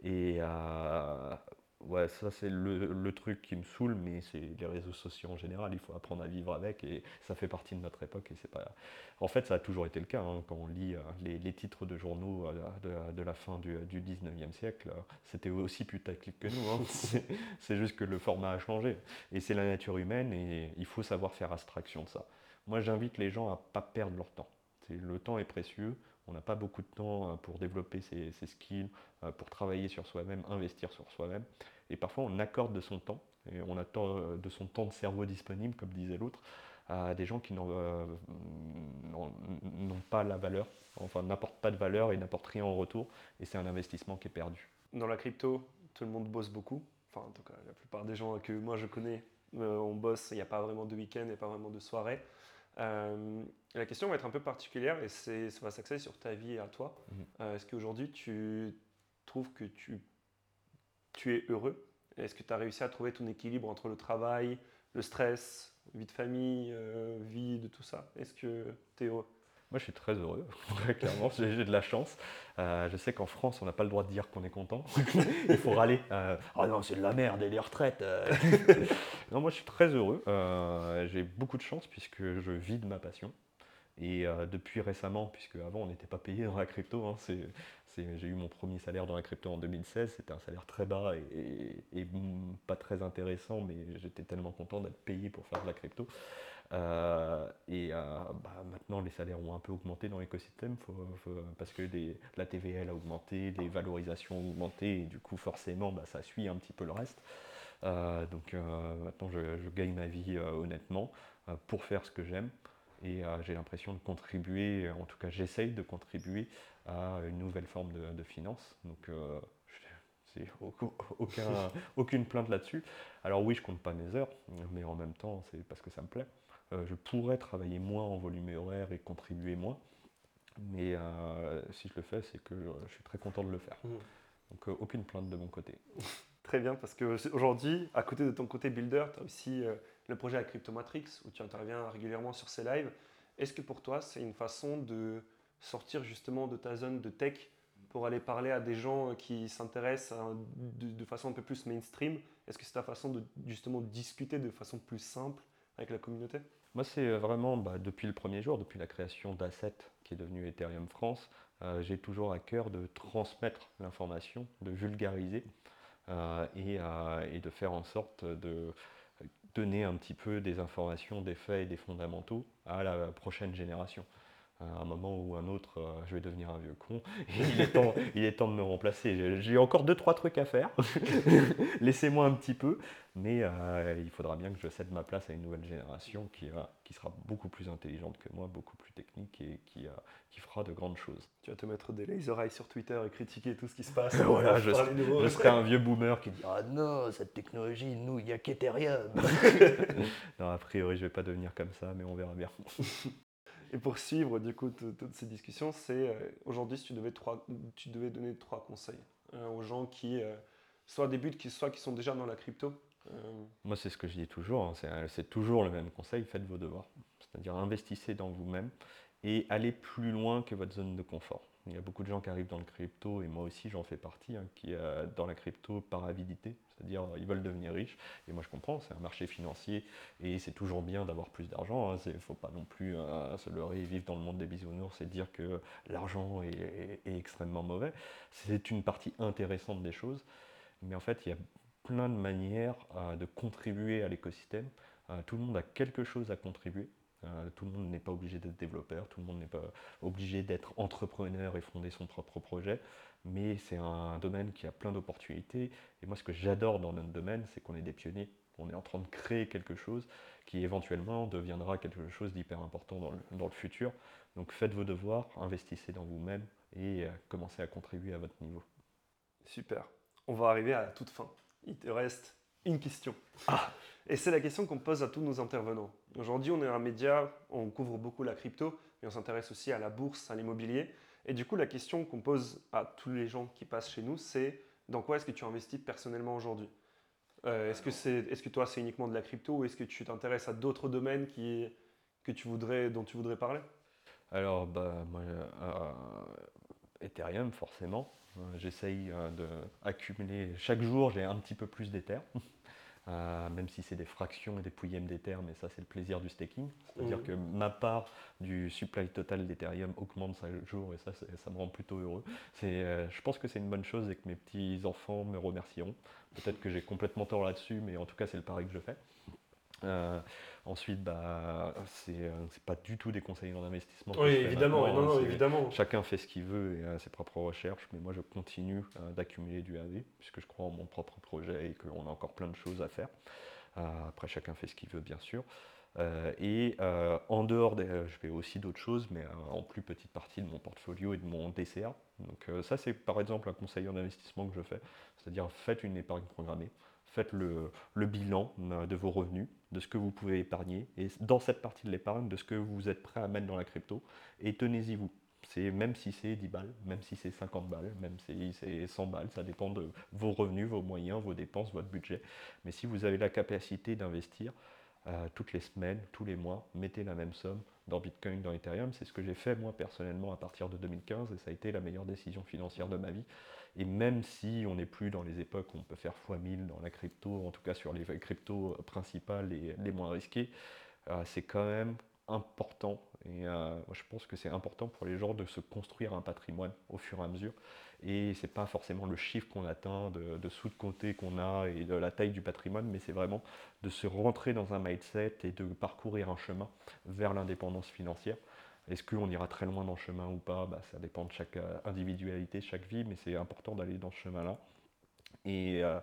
Euh, ouais, ça c'est le, truc qui me saoule, mais c'est les réseaux sociaux en général. Il faut apprendre à vivre avec et ça fait partie de notre époque. Et c'est pas. En fait, ça a toujours été le cas. Hein. quand on lit euh, les, titres de journaux euh, de, la fin du, du 19e siècle, euh, c'était aussi putaclic que nous. Hein. c'est juste que le format a changé. Et c'est la nature humaine et il faut savoir faire abstraction de ça. Moi, j'invite les gens à pas perdre leur temps. Le temps est précieux. On n'a pas beaucoup de temps pour développer ses, skills, pour travailler sur soi-même, investir sur soi-même. Et parfois, on accorde de son temps, et on attend euh, de son temps de cerveau disponible, comme disait l'autre, à des gens qui euh, n'ont pas la valeur, enfin n'apportent pas de valeur et n'apportent rien en retour, et c'est un investissement qui est perdu. Dans la crypto, tout le monde bosse beaucoup. Enfin, en tout cas, la plupart des gens que moi je connais, euh, on bosse, il n'y a pas vraiment de week-end, il n'y a pas vraiment de soirée. La question va être un peu particulière et ça va s'axer sur ta vie et à toi. Mhm. Est-ce qu'aujourd'hui tu trouves que tu tu es heureux? Est-ce que tu as réussi à trouver ton équilibre entre le travail, le stress, vie de famille, euh, vie de tout ça? Est-ce que tu es heureux? Moi, je suis très heureux, très clairement. J'ai de la chance. Euh, je sais qu'en France, on n'a pas le droit de dire qu'on est content. Il faut râler. Euh, ah non, c'est de la merde et les retraites. non, moi, je suis très heureux. J'ai beaucoup de chance puisque je vis de ma passion. Et depuis récemment, puisque avant on n'était pas payé dans la crypto, hein, j'ai eu mon premier salaire dans la crypto en 2016, c'était un salaire très bas et, pas très intéressant, mais j'étais tellement content d'être payé pour faire de la crypto. Euh, et euh, bah, maintenant, les salaires ont un peu augmenté dans l'écosystème parce que la TVL a augmenté, les valorisations ont augmenté, et du coup, forcément, bah, ça suit un petit peu le reste. Euh, donc maintenant, je, je, gagne ma vie honnêtement pour faire ce que j'aime. Et j'ai l'impression de contribuer, en tout cas j'essaye de contribuer à une nouvelle forme de, finance. Donc c'est aucun, aucune plainte là-dessus. Alors oui, je compte pas mes heures, mais en même temps, c'est parce que ça me plaît. Euh, je pourrais travailler moins en volume horaire et contribuer moins, mais euh, si je le fais, c'est que je suis très content de le faire. Mmh. Donc aucune plainte de mon côté. Très bien, parce qu'aujourd'hui, à côté de ton côté builder, tu as aussi le projet à Cryptomatrix, où tu interviens régulièrement sur ces lives. Est-ce que pour toi, c'est une façon de sortir justement de ta zone de tech pour aller parler à des gens qui s'intéressent de, façon un peu plus mainstream? Est-ce que c'est ta façon de justement discuter de façon plus simple avec la communauté? Moi, c'est vraiment bah, depuis le premier jour, depuis la création d'Asset, qui est devenu Ethereum France, euh, j'ai toujours à cœur de transmettre l'information, de vulgariser euh, et, de faire en sorte de donner un petit peu des informations, des faits et des fondamentaux à la prochaine génération à un moment ou un autre, euh, je vais devenir un vieux con. il, est temps, il est temps de me remplacer. J'ai encore deux, trois trucs à faire. Laissez-moi un petit peu. Mais euh, il faudra bien que je cède ma place à une nouvelle génération qui, qui sera beaucoup plus intelligente que moi, beaucoup plus technique et qui, euh, qui fera de grandes choses. Tu vas te mettre des laser eyes sur Twitter et critiquer tout ce qui se passe. voilà, je, je serai un vieux boomer qui dira ah non, cette technologie, nous, il n'y a qu'Ethereum. non, a priori, je ne vais pas devenir comme ça, mais on verra bien. Et pour suivre du coup toutes ces discussions, c'est euh, aujourd'hui si tu devais, donner trois conseils euh, aux gens qui euh, soit débutent, soit qui sont déjà dans la crypto. Moi c'est ce que je dis toujours, hein, c'est toujours le même conseil, faites vos devoirs. C'est-à-dire investissez dans vous-même et allez plus loin que votre zone de confort. Il y a beaucoup de gens qui arrivent dans le crypto, et moi aussi j'en fais partie, hein, qui est dans la crypto par avidité, c'est-à-dire ils veulent devenir riches. Et moi je comprends, c'est un marché financier, et c'est toujours bien d'avoir plus d'argent. Il hein. ne faut pas non plus euh, se leurrer et vivre dans le monde des bisounours et dire que l'argent est, extrêmement mauvais. C'est une partie intéressante des choses, mais en fait il y a plein de manières euh, de contribuer à l'écosystème. Euh, tout le monde a quelque chose à contribuer. Euh, tout le monde n'est pas obligé d'être développeur, tout le monde n'est pas obligé d'être entrepreneur et fonder son propre projet, mais c'est un domaine qui a plein d'opportunités. Et moi, ce que j'adore dans notre domaine, c'est qu'on est des pionniers. On est en train de créer quelque chose qui éventuellement deviendra quelque chose d'hyper important dans le, futur. Donc faites vos devoirs, investissez dans vous-même et euh, commencez à contribuer à votre niveau. Super. On va arriver à la toute fin. Il te reste une question. Ah. Et c'est la question qu'on pose à tous nos intervenants. Aujourd'hui, on est un média, on couvre beaucoup la crypto, mais on s'intéresse aussi à la bourse, à l'immobilier. Et du coup, la question qu'on pose à tous les gens qui passent chez nous, c'est dans quoi est-ce que tu investis personnellement aujourd'hui? Euh, Est-ce que, toi, c'est uniquement de la crypto ou est-ce que tu t'intéresses à d'autres domaines qui, que tu voudrais, dont tu voudrais parler? Alors, bah, moi, euh, Ethereum, forcément. Euh, j'essaye d'accumuler. Chaque jour, j'ai un petit peu plus d'Ether. Euh, même si c'est des fractions et des pouillèmes d'Ether, mais ça c'est le plaisir du staking. C'est-à-dire mmh. que ma part du supply total d'Ethereum augmente chaque jour et ça, ça me rend plutôt heureux. Euh, je pense que c'est une bonne chose et que mes petits-enfants me remercieront. Peut-être que j'ai complètement tort là-dessus, mais en tout cas c'est le pari que je fais. Euh, ensuite, bah, c'est euh, pas du tout des conseils en investissement. Oui, évidemment, non, non, évidemment. Chacun fait ce qu'il veut et a ses propres recherches, mais moi je continue euh, d'accumuler du AV puisque je crois en mon propre projet et qu'on a encore plein de choses à faire. après, chacun fait ce qu'il veut, bien sûr. et en dehors, des, je fais aussi d'autres choses, mais en plus petite partie de mon portfolio et de mon DCA. Donc ça, c'est par exemple un conseil en investissement que je fais, c'est-à-dire faites une épargne programmée faites le, bilan euh, de vos revenus, de ce que vous pouvez épargner, et dans cette partie de l'épargne, de ce que vous êtes prêt à mettre dans la crypto, et tenez-y vous. C'est même si c'est 10 balles, même si c'est 50 balles, même si c'est 100 balles, ça dépend de vos revenus, vos moyens, vos dépenses, votre budget. Mais si vous avez la capacité d'investir euh, toutes les semaines, tous les mois, mettez la même somme dans Bitcoin, dans Ethereum. C'est ce que j'ai fait moi personnellement à partir de 2015 et ça a été la meilleure décision financière de ma vie. Et même si on n'est plus dans les époques où on peut faire x1000 dans la crypto, en tout cas sur les cryptos principales et les moins risquées, euh, c'est quand même important. Et euh, je pense que c'est important pour les gens de se construire un patrimoine au fur et à mesure. Et c'est pas forcément le chiffre qu'on atteint, de, sous de côté qu'on a et de la taille du patrimoine, mais c'est vraiment de se rentrer dans un mindset et de parcourir un chemin vers l'indépendance financière. Est-ce qu'on ira très loin dans le chemin ou pas? Bah, Ça dépend de chaque euh, individualité, chaque vie, mais c'est important d'aller dans ce chemin-là. Et euh,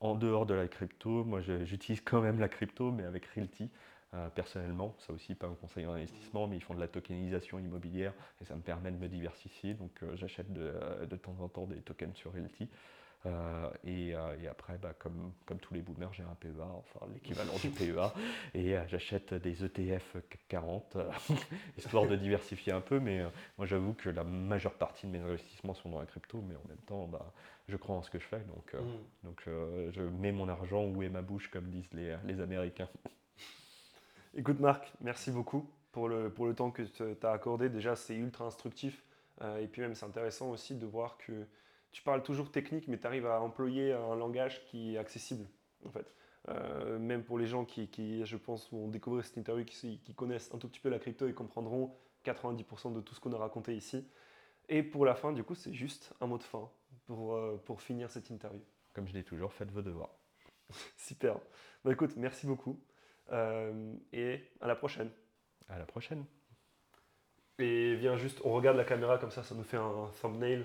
en dehors de la crypto, moi j'utilise quand même la crypto, mais avec Realty. Euh, personnellement, ça aussi pas un conseil en investissement, mais ils font de la tokenisation immobilière et ça me permet de me diversifier. Donc j'achète de, de, temps en temps des tokens sur Realty. Euh, euh, et, après, bah, comme, comme tous les boomers, j'ai un PEA, enfin l'équivalent du PEA, et euh, j'achète des ETF 40, histoire de diversifier un peu, mais moi j'avoue que la majeure partie de mes investissements sont dans la crypto, mais en même temps, bah, je crois en ce que je fais, donc, mm. donc je mets mon argent où est ma bouche, comme disent les, les Américains. Écoute Marc, merci beaucoup pour le, pour le temps que tu as accordé. Déjà, c'est ultra instructif. et puis même, c'est intéressant aussi de voir que tu parles toujours technique, mais tu arrives à employer un langage qui est accessible, en fait. Euh, même pour les gens qui, qui, je pense, vont découvrir cette interview, qui, qui connaissent un tout petit peu la crypto et comprendront 90% de tout ce qu'on a raconté ici. Et pour la fin, du coup, c'est juste un mot de fin pour, euh, pour finir cette interview. Comme je dis toujours, faites vos devoirs. Super. Bah, écoute, merci beaucoup. Euh, et à la prochaine. À la prochaine. Et viens juste, on regarde la caméra comme ça, ça nous fait un thumbnail.